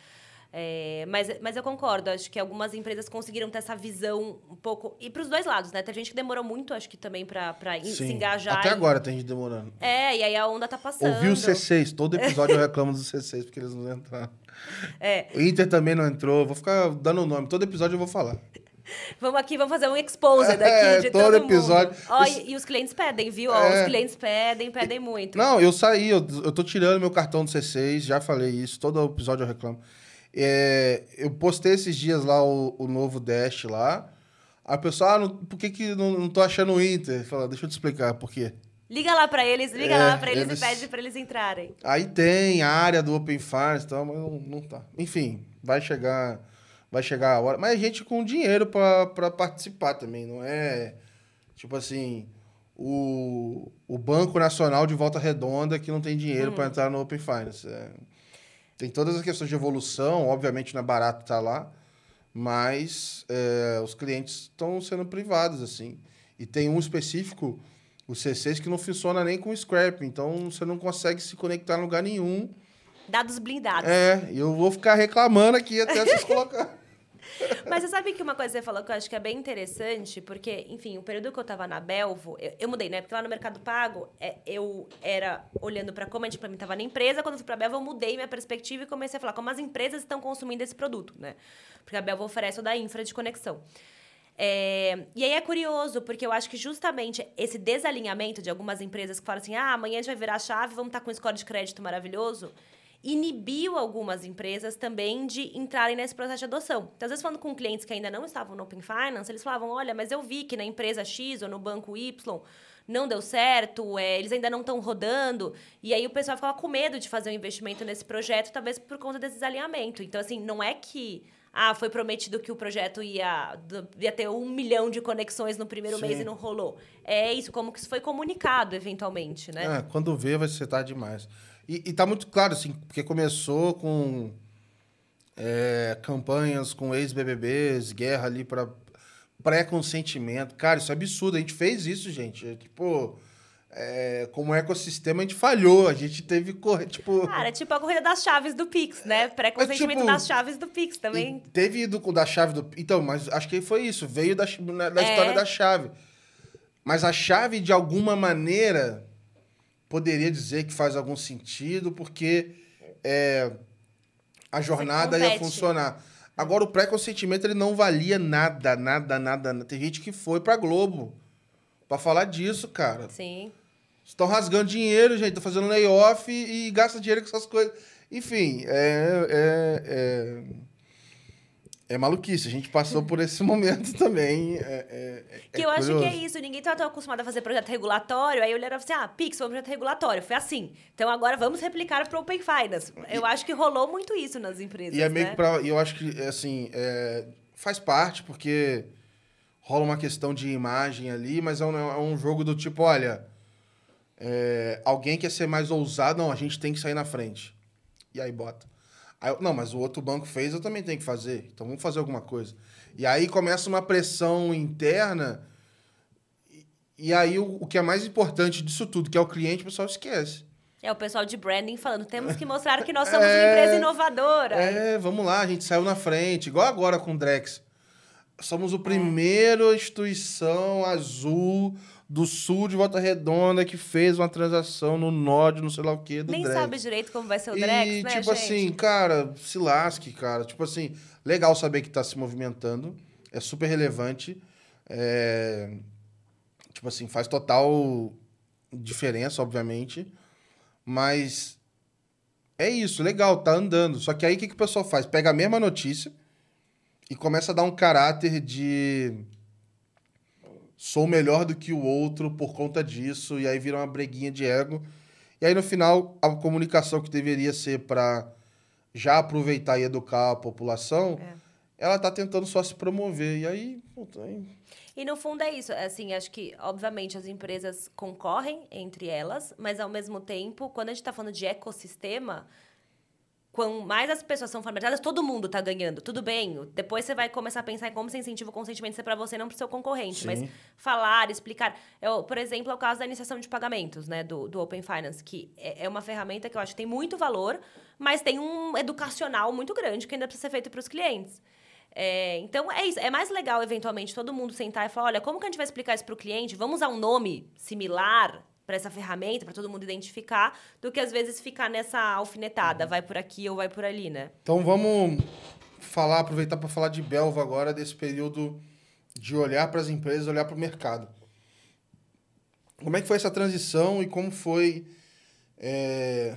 É, mas, mas eu concordo, acho que algumas empresas conseguiram ter essa visão um pouco. E para os dois lados, né? Tem gente que demorou muito, acho que também para se engajar. Até e... agora tem gente demorando. É, e aí a onda tá passando. Ouvi o C6, todo episódio eu reclamo do C6 porque eles não entraram. É. O Inter também não entrou, vou ficar dando o nome, todo episódio eu vou falar. Vamos aqui, vamos fazer um exposed aqui é, de todo, todo episódio. Ó, e, e, os clientes pedem, viu? Ó, é. Os clientes pedem, pedem muito. Não, eu saí, eu, eu tô tirando meu cartão do C6, já falei isso, todo episódio eu reclamo. É, eu postei esses dias lá o, o novo Dash lá. A pessoa, ah, não, por que, que não, não tô achando o Inter? Fala, deixa eu te explicar por quê. Liga lá para eles, liga é, lá para eles, eles, e pede para eles entrarem. Aí tem a área do Open Finance e tal, mas não, não tá. Enfim, vai chegar, vai chegar a hora. Mas é gente com dinheiro para participar também, não é tipo assim, o, o Banco Nacional de Volta Redonda que não tem dinheiro hum. para entrar no Open Finance. É, tem todas as questões de evolução, obviamente não é barato estar tá lá, mas é, os clientes estão sendo privados, assim. E tem um específico, o C6, que não funciona nem com scrap, então você não consegue se conectar em lugar nenhum. Dados blindados. É, e eu vou ficar reclamando aqui até vocês colocarem. Mas você sabe que uma coisa que você falou que eu acho que é bem interessante, porque, enfim, o período que eu tava na Belvo, eu, eu mudei, né? Porque lá no Mercado Pago, é, eu era olhando para como a gente implementava na empresa. Quando eu fui pra Belvo, eu mudei minha perspectiva e comecei a falar como as empresas estão consumindo esse produto, né? Porque a Belvo oferece o da infra de conexão. É, e aí é curioso, porque eu acho que justamente esse desalinhamento de algumas empresas que falam assim: ah, amanhã a gente vai virar a chave, vamos estar tá com um score de crédito maravilhoso inibiu algumas empresas também de entrarem nesse processo de adoção. Então, às vezes, falando com clientes que ainda não estavam no Open Finance, eles falavam: olha, mas eu vi que na empresa X ou no banco Y não deu certo, é, eles ainda não estão rodando. E aí o pessoal ficava com medo de fazer um investimento nesse projeto, talvez por conta desse desalinhamento. Então, assim, não é que. Ah, foi prometido que o projeto ia, ia ter um milhão de conexões no primeiro Sim. mês e não rolou. É isso, como que isso foi comunicado eventualmente, né? É, quando vê, vai ser tarde demais. E, e tá muito claro, assim, porque começou com é, campanhas com ex-BBBs, guerra ali para pré-consentimento. Cara, isso é absurdo. A gente fez isso, gente. É, tipo, é, como ecossistema, a gente falhou. A gente teve correr, tipo. Cara, é tipo a corrida das chaves do Pix, né? Pré-consentimento tipo, das chaves do Pix também. Teve do, da chave do. Então, mas acho que foi isso. Veio da, da é. história da chave. Mas a chave, de alguma maneira, poderia dizer que faz algum sentido, porque é, a jornada ia funcionar. Agora, o pré-consentimento ele não valia nada, nada, nada. Tem gente que foi pra Globo pra falar disso, cara. Sim. Estão rasgando dinheiro, gente, estão fazendo layoff e, e gastam dinheiro com essas coisas. Enfim, é, é, é, é, maluquice. A gente passou por esse momento também. É, é, é que eu curioso. acho que é isso. Ninguém tá tão acostumado a fazer projeto regulatório. Aí eu olhava assim, ah, Pix foi um projeto regulatório. Foi assim. Então agora vamos replicar para o Open Finance. Eu acho que rolou muito isso nas empresas. E é meio né? que pra, eu acho que, assim, faz parte, porque rola uma questão de imagem ali, mas é um, é um jogo do tipo, olha é, alguém quer ser mais ousado, não, a gente tem que sair na frente. E aí bota. Aí, não, mas o outro banco fez, eu também tenho que fazer. Então vamos fazer alguma coisa. E aí começa uma pressão interna. E, e aí o, o, que é mais importante disso tudo, que é o cliente, o pessoal esquece. É o pessoal de branding falando, temos que mostrar que nós somos é, uma empresa inovadora. É, vamos lá, a gente saiu na frente, igual agora com o Drex. Somos o primeiro instituição azul do sul de Volta Redonda que fez uma transação no Nord, não sei lá o que, do Nem Drex. sabe direito como vai ser o Drex, e, né, tipo gente? assim, cara, se lasque, cara. Tipo assim, legal saber que tá se movimentando. É super relevante. É... Tipo assim, faz total diferença, obviamente. Mas é isso, legal, tá andando. Só que aí o que, que o pessoal faz? Pega a mesma notícia e começa a dar um caráter de sou melhor do que o outro por conta disso, e aí vira uma breguinha de ego. E aí, no final, a comunicação que deveria ser para já aproveitar e educar a população, é. ela tá tentando só se promover. E aí, puta, aí... E no fundo é isso, assim, acho que, obviamente, as empresas concorrem entre elas, mas ao mesmo tempo, quando a gente está falando de ecossistema, quanto mais as pessoas são formalizadas, todo mundo está ganhando. Tudo bem. Depois você vai começar a pensar em como você incentiva o consentimento ser para você, não para o seu concorrente. Sim. Mas falar, explicar. Eu, por exemplo, é o caso da iniciação de pagamentos, né? Do, do Open Finance, que é, é uma ferramenta que eu acho que tem muito valor, mas tem um educacional muito grande que ainda precisa ser feito para os clientes. É, então, é isso. É mais legal, eventualmente, todo mundo sentar e falar: olha, como que a gente vai explicar isso para o cliente? Vamos usar um nome similar para essa ferramenta, para todo mundo identificar, do que às vezes ficar nessa alfinetada, vai por aqui ou vai por ali, né? Então vamos falar, aproveitar para falar de Belva agora, desse período de olhar para as empresas, olhar para o mercado. Como é que foi essa transição e como foi é,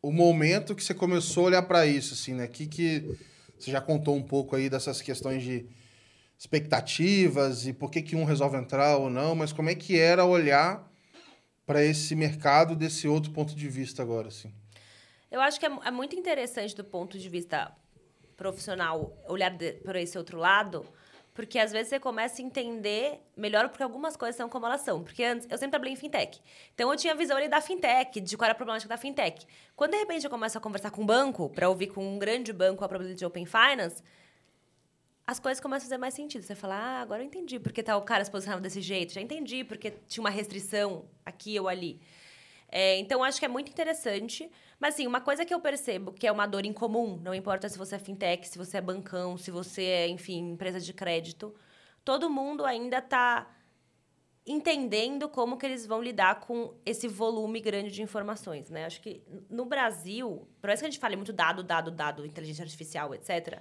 o momento que você começou a olhar para isso, assim, né? Que que você já contou um pouco aí dessas questões de expectativas e por que que um resolve entrar ou não, mas como é que era olhar para esse mercado desse outro ponto de vista agora, assim? Eu acho que é, é muito interessante do ponto de vista profissional olhar para esse outro lado, porque às vezes você começa a entender melhor porque algumas coisas são como elas são. Porque antes, eu sempre trabalhei em fintech. Então eu tinha visão ali da fintech, de qual era a problemática da fintech. Quando de repente eu começo a conversar com um banco, para ouvir com um grande banco a probabilidade de open finance, as coisas começam a fazer mais sentido. Você fala, ah, agora eu entendi porque tal cara se posicionava desse jeito. Já entendi porque tinha uma restrição aqui ou ali. É, então, acho que é muito interessante. Mas, assim, uma coisa que eu percebo que é uma dor em comum, não importa se você é fintech, se você é bancão, se você é, enfim, empresa de crédito, todo mundo ainda está entendendo como que eles vão lidar com esse volume grande de informações, né? Acho que no Brasil, por isso que a gente fala muito dado, dado, dado, inteligência artificial, etc.,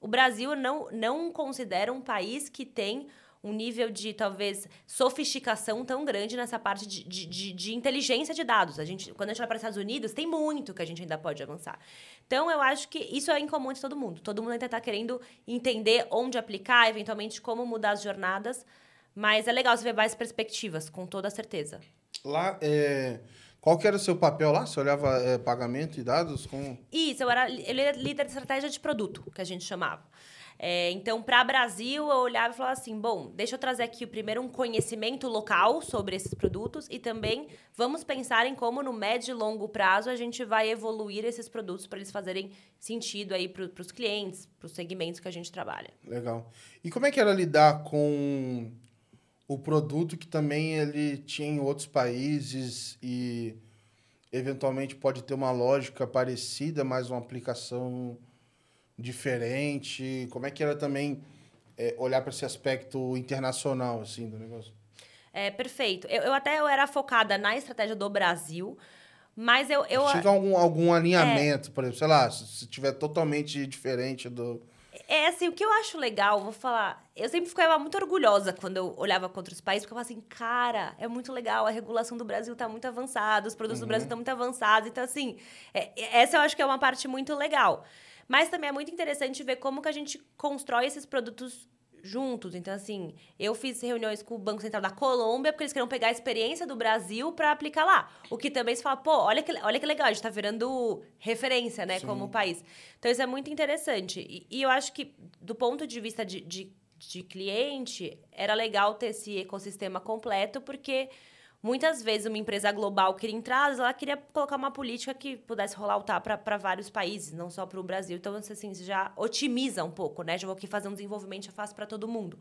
o Brasil não, não considera um país que tem um nível de, talvez, sofisticação tão grande nessa parte de, de, de, de, inteligência de dados. A gente, quando a gente vai para os Estados Unidos, tem muito que a gente ainda pode avançar. Então, eu acho que isso é incomum de todo mundo. Todo mundo ainda está querendo entender onde aplicar, eventualmente como mudar as jornadas. Mas é legal você ver várias perspectivas, com toda certeza. Lá, é... Qual que era o seu papel lá? Você olhava é, pagamento e dados? Com... Isso, eu era, ele era líder de estratégia de produto, que a gente chamava. É, então, para Brasil, eu olhava e falava assim: bom, deixa eu trazer aqui primeiro um conhecimento local sobre esses produtos e também vamos pensar em como no médio e longo prazo a gente vai evoluir esses produtos para eles fazerem sentido aí para os clientes, para os segmentos que a gente trabalha. Legal. E como é que era lidar com o produto que também ele tinha em outros países e eventualmente pode ter uma lógica parecida, mas uma aplicação diferente? Como é que era também é, olhar para esse aspecto internacional assim do negócio? É, perfeito. Eu, eu até eu era focada na estratégia do Brasil, mas eu... eu Tinha algum, algum alinhamento, é, por exemplo, sei lá, se tiver totalmente diferente do... É assim, o que eu acho legal, vou falar. Eu sempre ficava muito orgulhosa quando eu olhava contra os países, porque eu falava assim, cara, é muito legal, a regulação do Brasil está muito avançada, os produtos uhum. do Brasil estão muito avançados. Então, assim, é, essa eu acho que é uma parte muito legal. Mas também é muito interessante ver como que a gente constrói esses produtos juntos. Então, assim, eu fiz reuniões com o Banco Central da Colômbia, porque eles queriam pegar a experiência do Brasil para aplicar lá. O que também se fala, pô, olha que, olha que legal, a gente está virando referência, né, Sim. como país. Então, isso é muito interessante. E, e eu acho que, do ponto de vista de, de, de cliente, era legal ter esse ecossistema completo, porque Muitas vezes uma empresa global queria entrar, ela queria colocar uma política que pudesse rolar o para vários países, não só para o Brasil. Então, assim, já otimiza um pouco, né? Já vou aqui fazer um desenvolvimento já fácil para todo mundo.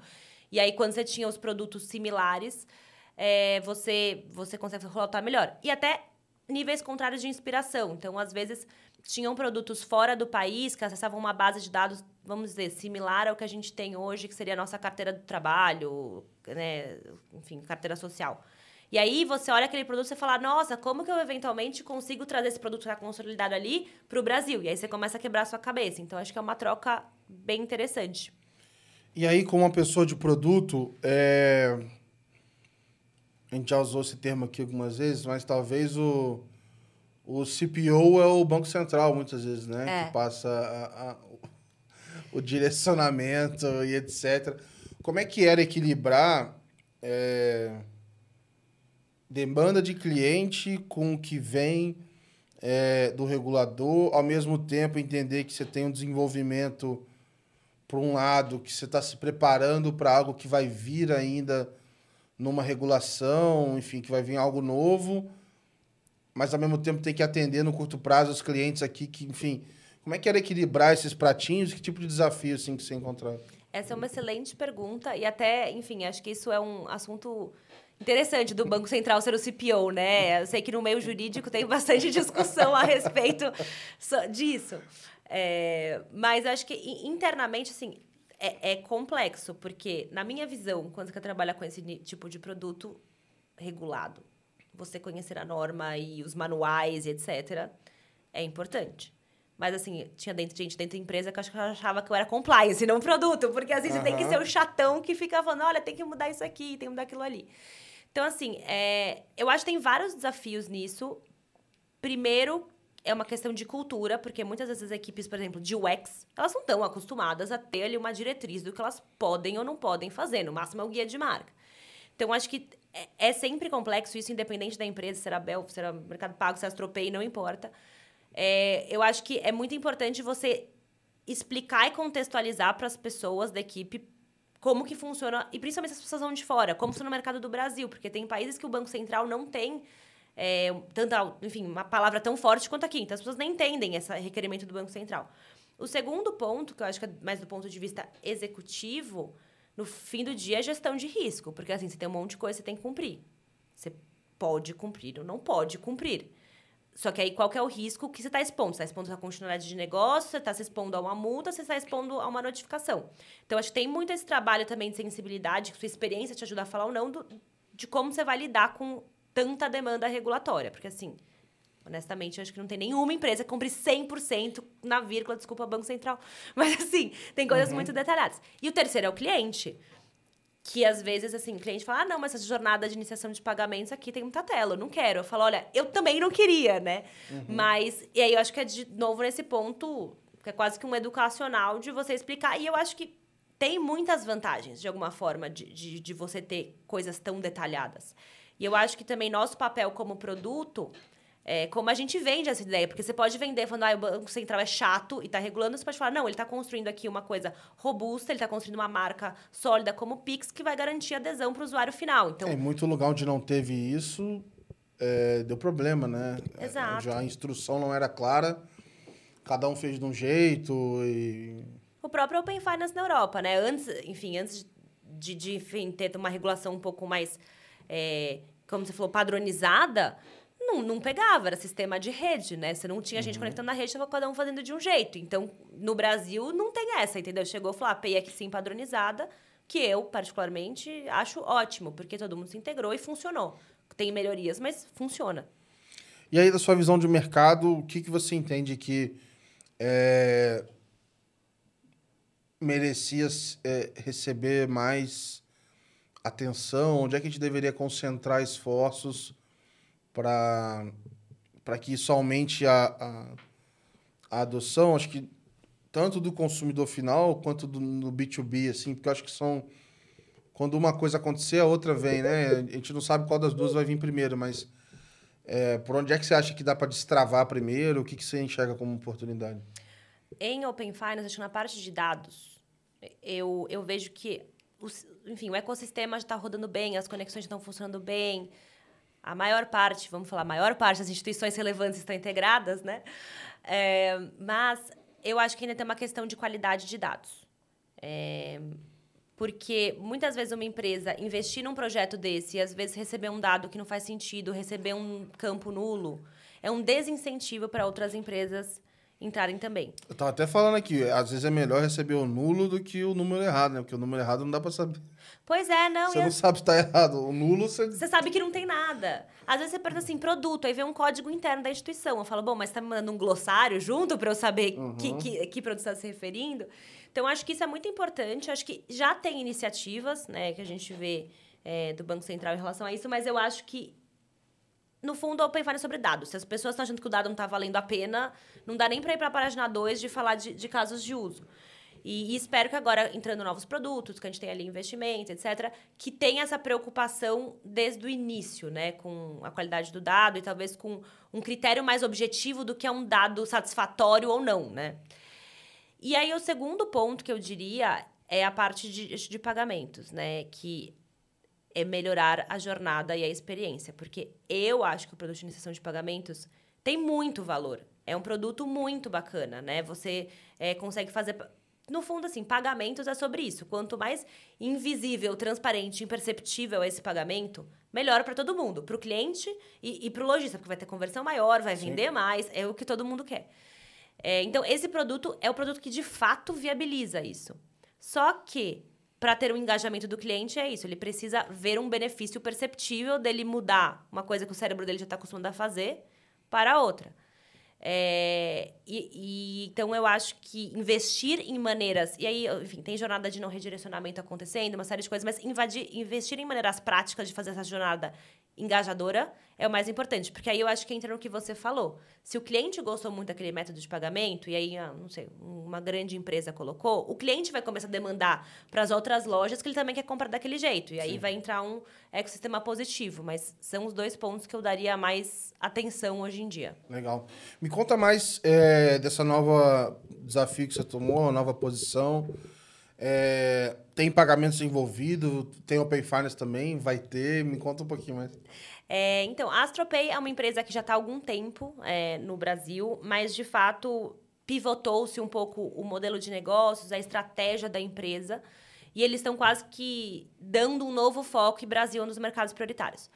E aí, quando você tinha os produtos similares, é, você, você consegue rolar melhor. E até níveis contrários de inspiração. Então, às vezes, tinham produtos fora do país que acessavam uma base de dados, vamos dizer, similar ao que a gente tem hoje, que seria a nossa carteira do trabalho, né? enfim, carteira social. E aí você olha aquele produto e fala, nossa, como que eu eventualmente consigo trazer esse produto que está consolidado ali para o Brasil? E aí você começa a quebrar a sua cabeça. Então, acho que é uma troca bem interessante. E aí, como uma pessoa de produto, é... a gente já usou esse termo aqui algumas vezes, mas talvez o, o CPO é o Banco Central, muitas vezes, né? É. Que passa a, a, o direcionamento e etc. Como é que era equilibrar... É demanda de cliente com o que vem é, do regulador, ao mesmo tempo entender que você tem um desenvolvimento, por um lado, que você está se preparando para algo que vai vir ainda numa regulação, enfim, que vai vir algo novo, mas ao mesmo tempo tem que atender no curto prazo os clientes aqui que, enfim, como é que era equilibrar esses pratinhos? Que tipo de desafio assim que você encontrou? Essa é uma excelente pergunta e até, enfim, acho que isso é um assunto interessante do Banco Central ser o CPO, né? Eu sei que no meio jurídico tem bastante discussão a respeito disso. É, mas acho que internamente, assim, é, é, complexo, porque, na minha visão, quando você trabalha com esse tipo de produto regulado, você conhecer a norma e os manuais e etc., é importante. Mas, assim, tinha dentro, gente dentro da empresa que achava que eu era compliance, não produto. Porque, assim, uhum. você tem que ser o chatão que fica falando, olha, tem que mudar isso aqui, tem que mudar aquilo ali. Então, assim, é, eu acho que tem vários desafios nisso. Primeiro, é uma questão de cultura, porque muitas vezes as equipes, por exemplo, de UX, elas não estão acostumadas a ter ali uma diretriz do que elas podem ou não podem fazer. No máximo é o guia de marca. Então, acho que é, é sempre complexo isso, independente da empresa, será Bel, será Mercado Pago, será Astropay, não importa. É, eu acho que é muito importante você explicar e contextualizar para as pessoas da equipe como que funciona, e principalmente as pessoas vão de fora, como funciona o mercado do Brasil, porque tem países que o Banco Central não tem é, tanta, enfim, uma palavra tão forte quanto aqui. Então as pessoas nem entendem esse requerimento do Banco Central. O segundo ponto, que eu acho que é mais do ponto de vista executivo, no fim do dia é gestão de risco, porque assim, você tem um monte de coisa que você tem que cumprir. Você pode cumprir ou não pode cumprir. Só que aí qual que é o risco que você está expondo? Você está expondo a continuidade de negócio, você está se expondo a uma multa, você está expondo a uma notificação. Então, acho que tem muito esse trabalho também de sensibilidade, que sua experiência te ajuda a falar ou não, do, de como você vai lidar com tanta demanda regulatória. Porque, assim, honestamente, eu acho que não tem nenhuma empresa que compre 100% na vírgula, desculpa, Banco Central. Mas, assim, tem coisas uhum. muito detalhadas. E o terceiro é o cliente que às vezes, assim, o cliente fala: ah, não, mas essa jornada de iniciação de pagamentos aqui tem muita tela, eu não quero. Eu falo: olha, eu também não queria, né? Uhum. Mas, e aí eu acho que é de novo nesse ponto, que é quase que um educacional de você explicar. E eu acho que tem muitas vantagens, de alguma forma, de, de, de você ter coisas tão detalhadas. E eu acho que também nosso papel como produto é, como a gente vende essa ideia. Porque você pode vender falando, ah, o Banco Central é chato e está regulando, você pode falar, não, ele está construindo aqui uma coisa robusta, ele está construindo uma marca sólida como o Pix que vai garantir adesão para o usuário final. Então, é, em muito lugar onde não teve isso, é, deu problema, né? Exato. Já a instrução não era clara, cada um fez de um jeito e... O próprio Open Finance na Europa, né? Antes, enfim, antes de, de enfim, ter uma regulação um pouco mais, é, como você falou, padronizada, não, não pegava, era sistema de rede, né? Você não tinha gente uhum. conectando na rede, estava cada um fazendo de um jeito. Então, no Brasil, não tem essa, entendeu? Chegou e falou, ah, a API aqui sim padronizada, que eu, particularmente, acho ótimo, porque todo mundo se integrou e funcionou. Tem melhorias, mas funciona. E aí, da sua visão de mercado, o que, que você entende que é, merecia é, receber mais atenção? Onde é que a gente deveria concentrar esforços para que isso aumente a, a, a, adoção, acho que tanto do consumidor final quanto do, no B2B, assim, porque acho que são. Quando uma coisa acontecer, a outra vem, né? A gente não sabe qual das duas vai vir primeiro, mas é, por onde é que você acha que dá para destravar primeiro? O que, que você enxerga como oportunidade? Em Open Finance, acho que na parte de dados, eu, eu vejo que, os, enfim, o ecossistema está rodando bem, as conexões estão funcionando bem, a maior parte, vamos falar, a maior parte das instituições relevantes estão integradas, né? É, mas eu acho que ainda tem uma questão de qualidade de dados. É, porque muitas vezes uma empresa investir num projeto desse e às vezes receber um dado que não faz sentido, receber um campo nulo, é um desincentivo para outras empresas entrarem também. Eu estava até falando aqui, às vezes é melhor receber o nulo do que o número errado, né? Porque o número errado não dá para saber. Pois é, não. Você não sabe se tá errado. O nulo você. Você sabe que não tem nada. Às vezes você pergunta assim, produto, aí vem um código interno da instituição. Eu falo, bom, mas você tá me mandando um glossário junto para eu saber uhum. que, que, que produto está se referindo? Então, acho que isso é muito importante. Acho que já tem iniciativas, né, que a gente vê é, do Banco Central em relação a isso, mas eu acho que no fundo, o Open Finance é sobre dados. Se as pessoas estão achando que o dado não está valendo a pena, não dá nem para ir para a página 2 de falar de, de casos de uso. E, e, espero que agora, entrando novos produtos, que a gente tem ali investimentos, etc., que tenha essa preocupação desde o início, né? Com a qualidade do dado e talvez com um critério mais objetivo do que é um dado satisfatório ou não, né? E aí, o segundo ponto que eu diria é a parte de, de pagamentos, né? Que é melhorar a jornada e a experiência. Porque eu acho que o produto de iniciação de pagamentos tem muito valor. É um produto muito bacana, né? Você é, consegue fazer no fundo, assim, pagamentos é sobre isso. Quanto mais invisível, transparente, imperceptível esse pagamento, melhor para todo mundo. Para o cliente e, e para o lojista, porque vai ter conversão maior, vai Sim. vender mais, é o que todo mundo quer. É, então, esse produto é o produto que de fato viabiliza isso. Só que, para ter um engajamento do cliente, é isso. Ele precisa ver um benefício perceptível dele mudar uma coisa que o cérebro dele já está acostumado a fazer para outra. É, e, e, então eu acho que investir em maneiras. E aí, enfim, tem jornada de não redirecionamento acontecendo, uma série de coisas, mas invadir, investir em maneiras práticas de fazer essa jornada engajadora é o mais importante, porque aí eu acho que entra no que você falou. Se o cliente gostou muito daquele método de pagamento, e aí, ah, não sei, uma grande empresa colocou, o cliente vai começar a demandar para as outras lojas que ele também quer comprar daquele jeito. E aí Sim. vai entrar um ecossistema positivo. Mas são os dois pontos que eu daria mais atenção hoje em dia. Legal. Me conta mais é, dessa nova desafio que você tomou, nova posição. É, tem pagamentos envolvidos, tem Open Finance também, vai ter. Me conta um pouquinho mais. É, então, a AstroPay é uma empresa que já está há algum tempo é, no Brasil, mas de fato pivotou-se um pouco o modelo de negócios, a estratégia da empresa, e eles estão quase que dando um novo foco em Brasil nos mercados prioritários.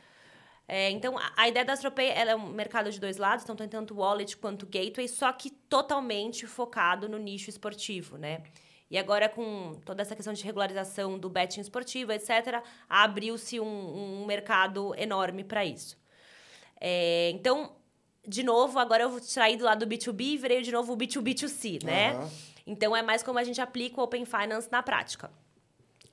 É, então, a, a, ideia da AstroPay é um mercado de dois lados, então tem tanto wallet quanto gateway, só que totalmente focado no nicho esportivo, né? E agora, com toda essa questão de regularização do betting esportivo, etc., abriu-se um, um, mercado enorme para isso. É, então, de novo, agora eu vou sair do lado do B2B e virei de novo o B2B2C, né? Uhum. Então, é mais como a gente aplica o Open Finance na prática.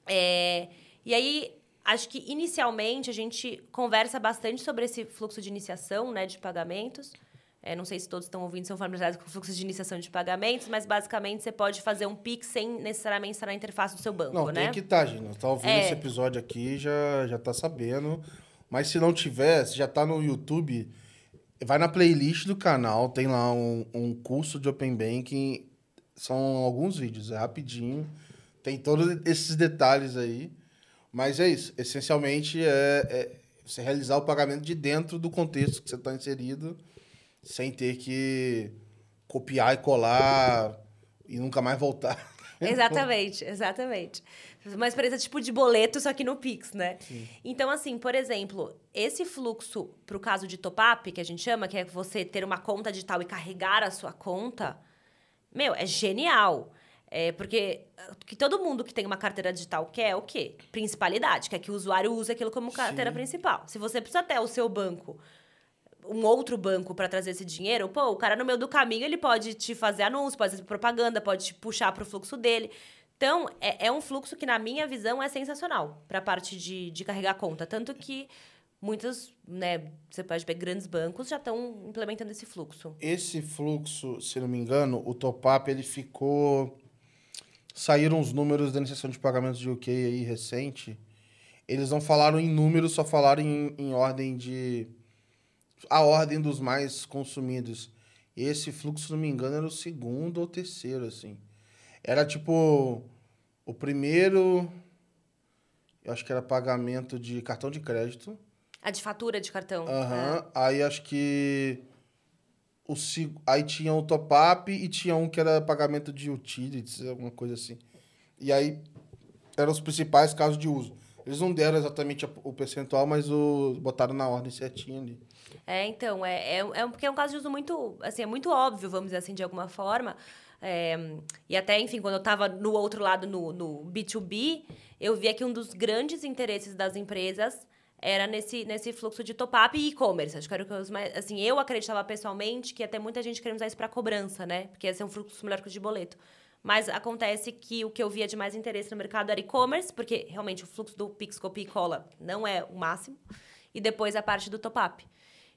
É, e aí, acho que inicialmente a gente conversa bastante sobre esse fluxo de iniciação, né, de pagamentos. É, não sei se todos estão ouvindo, são familiarizados com fluxos de iniciação de pagamentos, mas basicamente você pode fazer um PIX sem necessariamente estar na interface do seu banco, não, né? Não, tem que estar, tá, gente. Está ouvindo é. esse episódio aqui, já, já tá sabendo. Mas se não tiver, se já está no YouTube, vai na playlist do canal, tem lá um, um curso de Open Banking. São alguns vídeos, é rapidinho. Tem todos esses detalhes aí. Mas é isso. Essencialmente é, é você realizar o pagamento de dentro do contexto que você está inserido sem ter que copiar e colar e nunca mais voltar. Exatamente, exatamente. Uma experiência tipo de boleto, só que no Pix, né? Sim. Então, assim, por exemplo, esse fluxo para o caso de top-up, que a gente chama, que é você ter uma conta digital e carregar a sua conta, meu, é genial. É porque que todo mundo que tem uma carteira digital quer o quê? Principalidade, quer que o usuário use aquilo como carteira Sim. principal. Se você precisa ter o seu banco, um outro banco para trazer esse dinheiro, pô, o cara no meio do caminho ele pode te fazer anúncio, pode fazer propaganda, pode te puxar para o fluxo dele. Então, é, é, um fluxo que, na minha visão, é sensacional para a parte de, de carregar conta. Tanto que muitos, né, você pode ver, grandes bancos já estão implementando esse fluxo. Esse fluxo, se não me engano, o top-up, ele ficou saíram os números da iniciação de pagamentos de UK aí recente. Eles não falaram em números, só falaram em, em ordem de. A ordem dos mais consumidos. Esse fluxo, se não me engano, era o segundo ou terceiro, assim. Era tipo. O primeiro. Eu acho que era pagamento de cartão de crédito. A de fatura de cartão. Aham. Uhum. É. Aí acho que o, aí tinha um top-up e tinha um que era pagamento de utilities, alguma coisa assim. E aí eram os principais casos de uso. Eles não deram exatamente o percentual, mas o, botaram na ordem certinha ali. É, então, é, é, é, porque é um caso de uso muito, assim, é muito óbvio, vamos dizer assim, de alguma forma. É, e até, enfim, quando eu estava no outro lado, no, no B2B, eu via que um dos grandes interesses das empresas era nesse, nesse fluxo de top-up e e-commerce. Acho que era o que eu mais. Assim, eu acreditava pessoalmente que até muita gente queria usar isso para cobrança, né? Porque ia ser um fluxo melhor que o de boleto. Mas acontece que o que eu via de mais interesse no mercado era e-commerce, porque realmente o fluxo do Pix, Copy e Cola não é o máximo. E depois a parte do top-up.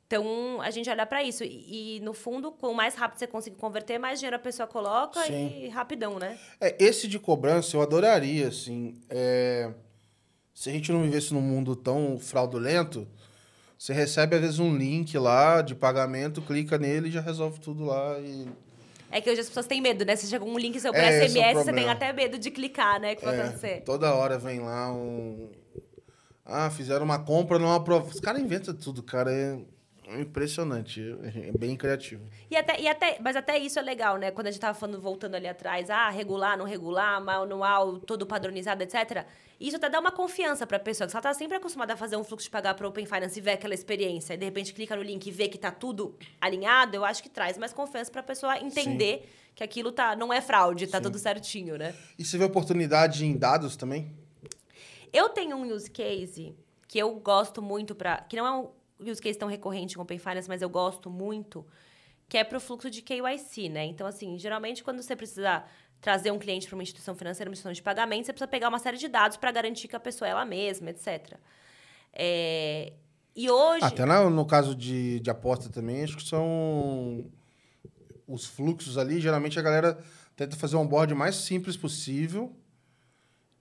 Então, a gente olha para isso. E, e, no fundo, quanto mais rápido você conseguir converter, mais dinheiro a pessoa coloca Sim. e rapidão, né? É, esse de cobrança eu adoraria, assim. É se a gente não vivesse num mundo tão fraudulento, você recebe às vezes um link lá de pagamento, clica nele e já resolve tudo lá e é que hoje as pessoas têm medo, né? Se chega um link seu por é, SMS, é você tem até medo de clicar, né? Que vai é, acontecer. Toda hora vem lá um. Ah, fizeram uma compra, não aprova. Os caras inventam tudo, cara. É impressionante. É bem criativo. E até, e até, mas até isso é legal, né? Quando a gente tava falando, voltando ali atrás, ah, regular, não regular, manual, todo padronizado, etc. Isso até dá uma confiança para a pessoa, que ela tá sempre acostumada a fazer um fluxo de pagar para Open Finance e ver aquela experiência, e de repente clica no link e vê que tá tudo alinhado, eu acho que traz mais confiança para a pessoa entender Sim. que aquilo tá, não é fraude, tá Sim. tudo certinho, né? E você vê oportunidade em dados também? Eu tenho um use case que eu gosto muito para, que não é um use case tão recorrente em Open Finance, mas eu gosto muito, que é para o fluxo de KYC, né? Então, assim, geralmente quando você precisa trazer um cliente para uma instituição financeira, uma instituição de pagamento, você precisa pegar uma série de dados para garantir que a pessoa é ela mesma, etc. É... E hoje. Até no, no caso de, de aposta também, acho que são os fluxos ali. Geralmente a galera tenta fazer um board mais simples possível.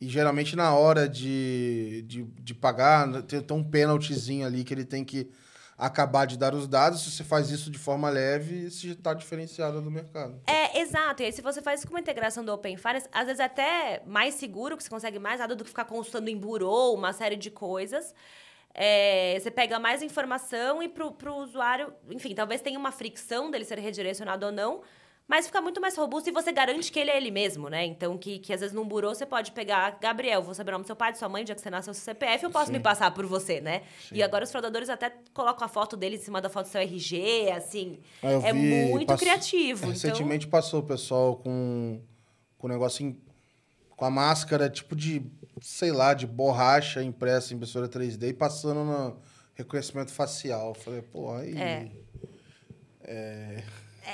E geralmente na hora de, de, de pagar, tem, tem um pênaltizinho ali que ele tem que acabar de dar os dados, se você faz isso de forma leve, você está diferenciado do mercado. É, exato. E aí, se você faz isso com uma integração do Open Finance, às vezes é até mais seguro, que você consegue mais dado do que ficar consultando em burô, uma série de coisas. É, você pega mais informação e para o usuário, enfim, talvez tenha uma fricção dele ser redirecionado ou não, mas fica muito mais robusto e você garante que ele é ele mesmo, né? Então, que, que às vezes num burô você pode pegar, Gabriel, vou saber o nome do seu pai, de sua mãe, já que você nasceu seu CPF, eu posso Sim. me passar por você, né? Sim. E agora os fraudadores até colocam a foto dele em cima da foto do seu RG, assim. Ah, é muito criativo. Então recentemente então... passou o pessoal com, com um negocinho com a máscara tipo de, sei lá, de borracha impressa em impressora 3D e passando no reconhecimento facial. Eu falei, pô, aí. É. é...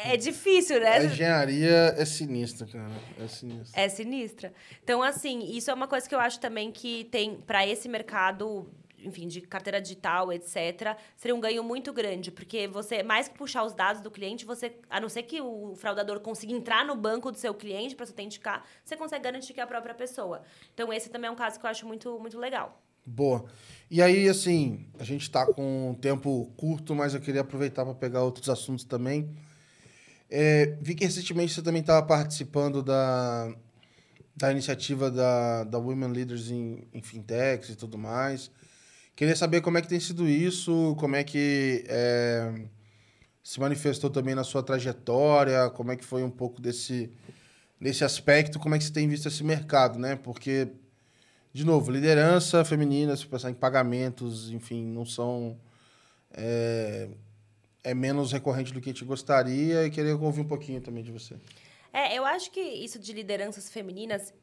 É difícil, né? A engenharia é sinistra, cara. É sinistra. É sinistra. Então, assim, isso é uma coisa que eu acho também que tem para esse mercado enfim, de carteira digital, etc., seria um ganho muito grande, porque você, mais que puxar os dados do cliente, você, a não ser que o fraudador consiga entrar no banco do seu cliente para você autenticar, você consegue garantir que é a própria pessoa. Então, esse também é um caso que eu acho muito, muito legal. Boa. E aí, assim, a gente está com um tempo curto, mas eu queria aproveitar para pegar outros assuntos também. É, vi que recentemente você também estava participando da, da iniciativa da, da Women Leaders em, Fintechs e tudo mais. Queria saber como é que tem sido isso, como é que é, se manifestou também na sua trajetória, como é que foi um pouco desse, nesse aspecto, como é que você tem visto esse mercado, né? Porque, de novo, liderança feminina, se pensar em pagamentos, enfim, não são. É, é menos recorrente do que a gente gostaria e queria ouvir um pouquinho também de você. É, eu acho que isso de lideranças femininas,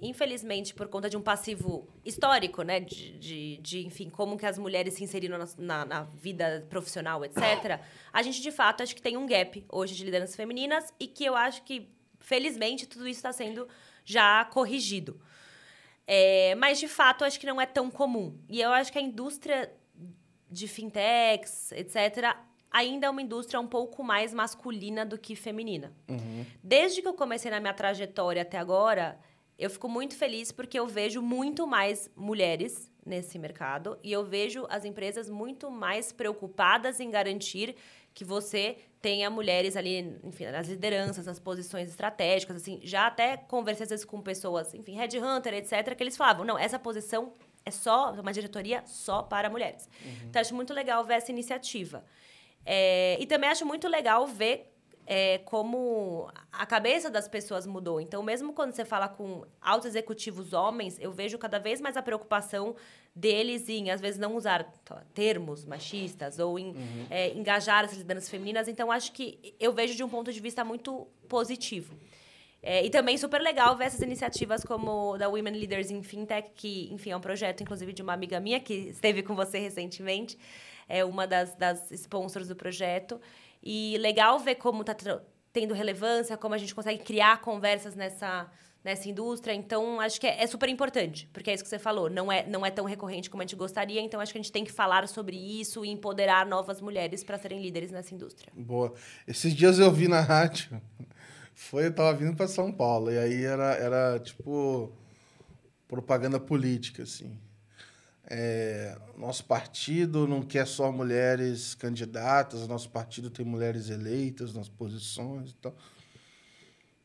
infelizmente, por conta de um passivo histórico, né? De, de, de enfim, como que as mulheres se inseriram na, na, na, vida profissional, etc. A gente, de fato, acho que tem um gap hoje de lideranças femininas e que eu acho que, felizmente, tudo isso está sendo já corrigido. É, mas, de fato, acho que não é tão comum. E eu acho que a indústria de fintechs, etc., ainda é uma indústria um pouco mais masculina do que feminina. Uhum. Desde que eu comecei na minha trajetória até agora, eu fico muito feliz porque eu vejo muito mais mulheres nesse mercado e eu vejo as empresas muito mais preocupadas em garantir que você tenha mulheres ali, enfim, nas lideranças, nas posições estratégicas, assim, já até conversei às vezes com pessoas, enfim, headhunter, etc, que eles falavam, não, essa posição é só uma diretoria só para mulheres. Uhum. Então acho muito legal ver essa iniciativa. É, e também acho muito legal ver é, como a cabeça das pessoas mudou. Então, mesmo quando você fala com altos executivos homens, eu vejo cada vez mais a preocupação deles em, às vezes, não usar termos machistas ou em uhum. é, engajar as lideranças femininas. Então, acho que eu vejo de um ponto de vista muito positivo. É, e também super legal ver essas iniciativas como da Women Leaders in Fintech, que, enfim, é um projeto, inclusive, de uma amiga minha que esteve com você recentemente é uma das, das sponsors do projeto. E legal ver como está tendo relevância, como a gente consegue criar conversas nessa, nessa indústria. Então, acho que é, é, super importante, porque é isso que você falou. Não é, não é tão recorrente como a gente gostaria, então acho que a gente tem que falar sobre isso e empoderar novas mulheres para serem líderes nessa indústria. Boa. Esses dias eu vi na rádio, foi, eu tava vindo para São Paulo, e aí era, era tipo propaganda política, assim. É, nosso partido não quer só mulheres candidatas, nosso partido tem mulheres eleitas nas posições e tal.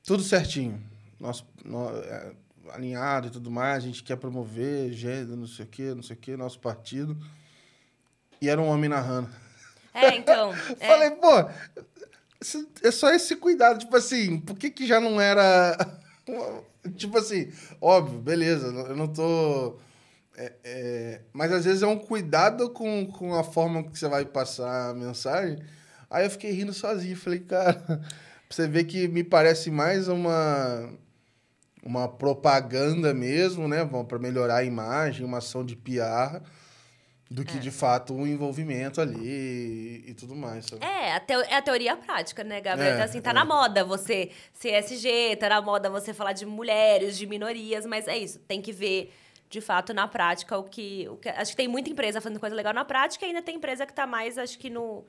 Tudo certinho. Nosso, no, é, alinhado e tudo mais, a gente quer promover gênero, não sei o quê, não sei o quê, nosso partido. E era um homem narrando. É, então. É. Falei, pô, é só esse cuidado. Tipo assim, por que, que já não era. tipo assim, óbvio, beleza, eu não tô é, é, mas às vezes é um cuidado com, com a forma que você vai passar a mensagem. Aí eu fiquei rindo sozinho. Falei, cara, você ver que me parece mais uma, uma propaganda mesmo, né? Para melhorar a imagem, uma ação de PR, do que é. de fato um envolvimento ali e, e tudo mais. Sabe? É, a é a teoria prática, né, Gabriel? É, então, assim, tá é. na moda você ser SG, tá na moda você falar de mulheres, de minorias, mas é isso, tem que ver de fato, na prática, o que, o que. Acho que tem muita empresa fazendo coisa legal na prática e ainda tem empresa que está mais, acho que, no,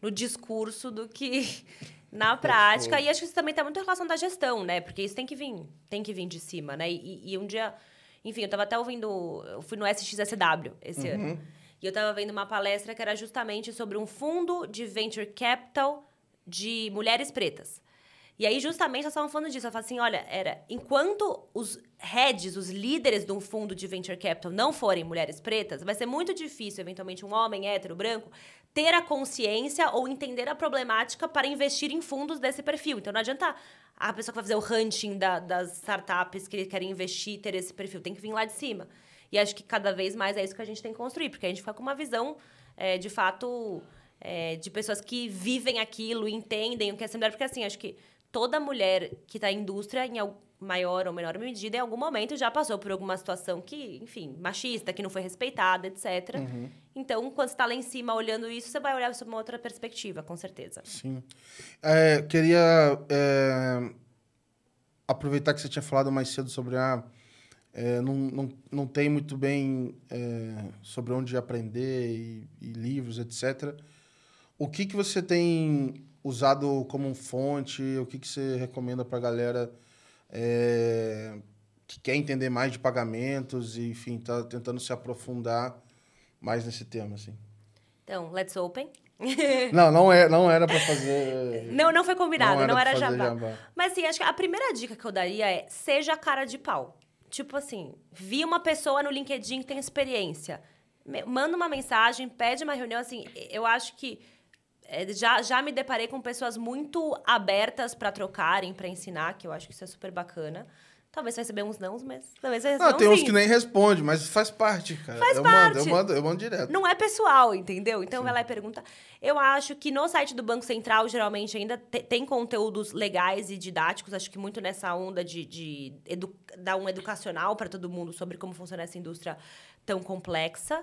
no discurso do que na prática. e acho que isso também está muito em relação da gestão, né? Porque isso tem que vir, tem que vir de cima, né? E, e um dia. Enfim, eu estava até ouvindo. Eu fui no SXSW esse uhum. ano. E eu estava vendo uma palestra que era justamente sobre um fundo de venture capital de mulheres pretas. E aí, justamente, nós estávamos falando disso. Eu falei assim, olha, era... Enquanto os heads, os líderes de um fundo de venture capital não forem mulheres pretas, vai ser muito difícil, eventualmente, um homem hétero, branco, ter a consciência ou entender a problemática para investir em fundos desse perfil. Então, não adianta a pessoa que vai fazer o hunting da, das startups que querem investir ter esse perfil. Tem que vir lá de cima. E acho que cada vez mais é isso que a gente tem que construir, porque a gente fica com uma visão, é, de fato, é, de pessoas que vivem aquilo, entendem o que é ser mulher. Porque, assim, acho que toda mulher que está em indústria, em maior ou menor medida, em algum momento já passou por alguma situação que, enfim, machista, que não foi respeitada, etc. Uhum. Então, quando você está lá em cima olhando isso, você vai olhar sob uma outra perspectiva, com certeza. Sim. É, queria é, aproveitar que você tinha falado mais cedo sobre a. É, não, não, não tem muito bem é, sobre onde aprender e, e livros, etc. O que, que você tem usado como fonte? O que, que você recomenda para a galera é, que quer entender mais de pagamentos e, enfim, está tentando se aprofundar mais nesse tema, assim? Então, Let's Open. não, não, é, não era para fazer. Não, não foi combinado, não era, não era jabá. jabá. Mas assim, acho que a primeira dica que eu daria é seja cara de pau. Tipo assim, vi uma pessoa no LinkedIn que tem experiência. Manda uma mensagem, pede uma reunião, assim, eu acho que já, já me deparei com pessoas muito abertas para trocarem, para ensinar, que eu acho que isso é super bacana. Talvez você receber uns não, mas talvez você Não, tem uns que nem responde, mas faz parte, cara. Faz eu parte. Mando, eu mando, eu mando direto. Não é pessoal, entendeu? Então vai lá e pergunta. Eu acho que no site do Banco Central, geralmente, ainda te- tem conteúdos legais e didáticos. Acho que muito nessa onda de, de edu- dar um educacional para todo mundo sobre como funciona essa indústria tão complexa.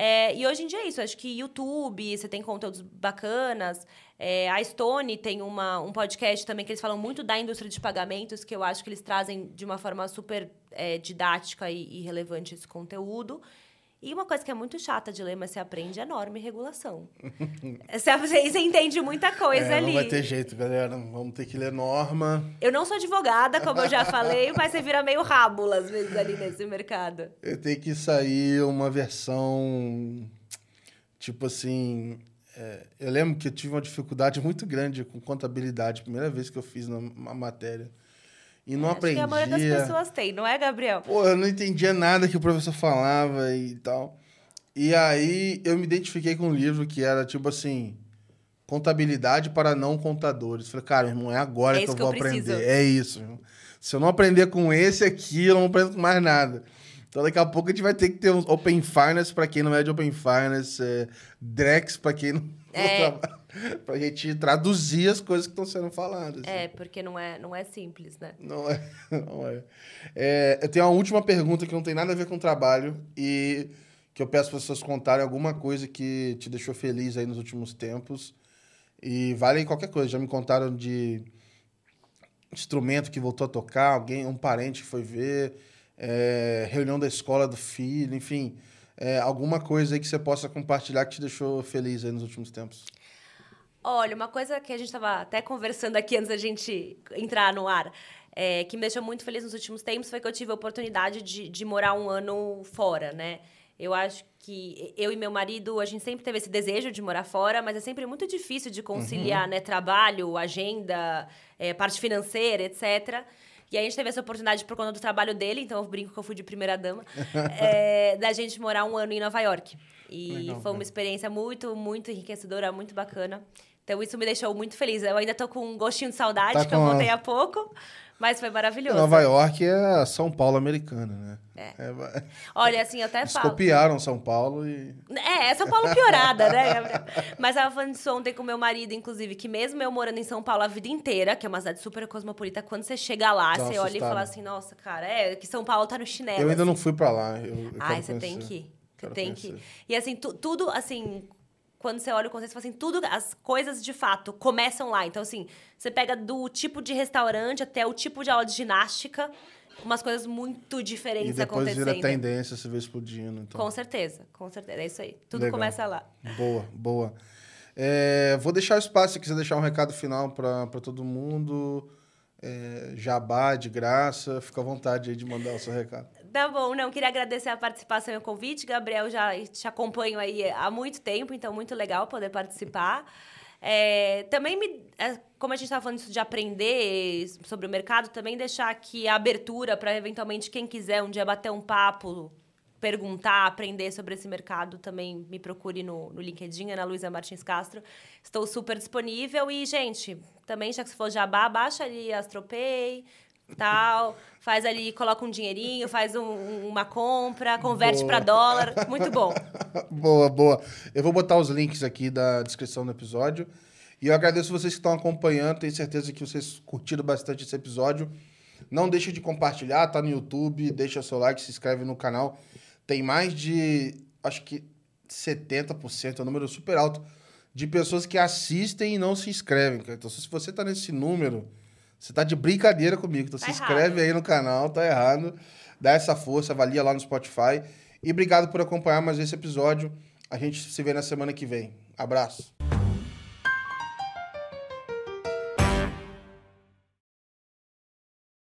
É, e hoje em dia é isso. Acho que YouTube, você tem conteúdos bacanas. É, a Stone tem uma, um podcast também que eles falam muito da indústria de pagamentos, que eu acho que eles trazem de uma forma super é, didática e, e relevante esse conteúdo. E uma coisa que é muito chata de ler, mas você aprende é norma e regulação. você, você entende muita coisa É, ali. não vai ter jeito, galera. Vamos ter que ler norma. Eu não sou advogada, como eu já falei, mas você vira meio rábula às vezes ali nesse mercado. Eu tenho que sair uma versão. Tipo assim. é, eu lembro que eu tive uma dificuldade muito grande com contabilidade, primeira vez que eu fiz uma matéria. E não Acho aprendi. que a maioria das pessoas tem, não é, Gabriel? Pô, eu não entendia nada que o professor falava e tal. E aí eu me identifiquei com um livro que era tipo assim: Contabilidade para não contadores. Falei, cara, irmão, é agora É que eu que vou eu preciso. aprender. É isso. irmão. Se eu não aprender com esse aqui, eu não aprendo com mais nada. Então daqui a pouco a gente vai ter que ter um Open Finance para quem não é de Open Finance, é, Drex para quem não, É. Pra gente traduzir as coisas que estão sendo faladas. assim. É, porque não é, não é simples, né? Não é, não é. É, Eu tenho uma última pergunta que não tem nada a ver com trabalho e que eu peço para pessoas contarem alguma coisa que te deixou feliz aí nos últimos tempos. E vale qualquer coisa. Já me contaram de instrumento que voltou a tocar, alguém, um parente que foi ver, é, reunião da escola do filho, enfim. é, alguma coisa aí que você possa compartilhar que te deixou feliz aí nos últimos tempos. Olha, uma coisa que a gente estava até conversando aqui antes da gente entrar no ar, é, que me deixou muito feliz nos últimos tempos, foi que eu tive a oportunidade de, de morar um ano fora, né? Eu acho que eu e meu marido, a gente sempre teve esse desejo de morar fora, mas é sempre muito difícil de conciliar, né? Trabalho, agenda, é, parte financeira, etc. E aí a gente teve essa oportunidade por conta do trabalho dele, então eu brinco que eu fui de primeira dama, é, da gente morar um ano em Nova York. E Legal, foi uma experiência muito, muito enriquecedora, muito bacana. Então isso me deixou muito feliz. Eu ainda tô com um gostinho de saudade, Tá que eu a- voltei há pouco, mas foi maravilhoso. Nova York é São Paulo americana, né? É. vai- Olha, assim, eu até Eles falo. copiaram São Paulo e. É, é São Paulo piorada, né, Gabriel? Mas eu tava falando disso ontem com meu marido, inclusive, que mesmo eu morando em São Paulo a vida inteira, que é uma cidade super cosmopolita, quando você chega lá, uma você olha e fala assim, nossa, cara, é que São Paulo tá no chinelo. Eu ainda assim. não fui pra lá. Eu, eu Ai, você tem conhecer. que ir. Você tem que ir. conhecer. E assim, tu- tudo, assim, quando você olha o conceito, você fala assim, tudo, as coisas de fato começam lá. Então, assim, você pega do tipo de restaurante até o tipo de aula de ginástica, umas coisas muito E diferentes depois vira acontecendo. tendência, você vê explodindo. Então. Com certeza, com certeza. É isso aí. Tudo Legal. começa lá. Boa, boa. É, vou deixar o espaço se quiser deixar um recado final para todo mundo. É, jabá, de graça. Fica à vontade aí de mandar o seu recado. Tá bom, não, queria agradecer a participação e o convite. Gabriel, já te acompanho aí há muito tempo, então muito legal poder participar. É, também, me, é, como a gente estava falando isso de aprender sobre o mercado, também deixar aqui a abertura para, eventualmente, quem quiser um dia bater um papo, perguntar, aprender sobre esse mercado, também me procure no, no LinkedIn, Ana Luísa Martins Castro. Estou super disponível. E, gente, também, já que se for jabá, baixa ali a Astropay, tal, faz ali, coloca um dinheirinho, faz um- um- uma compra, converte para dólar. Muito bom. boa, boa. Eu vou botar os links aqui da descrição do episódio. E eu agradeço vocês que estão acompanhando. Tenho certeza que vocês curtiram bastante esse episódio. Não deixe de compartilhar, tá no YouTube. Deixa seu like, se inscreve no canal. Tem mais de, acho que 70%, é um número super alto, de pessoas que assistem e não se inscrevem. Então, se você tá nesse número, você tá de brincadeira comigo. Então, Tá se inscreve errado. aí no canal, tá errado. Dá essa força, avalia lá no Spotify. E obrigado por acompanhar mais esse episódio. A gente se vê na semana que vem. Abraço.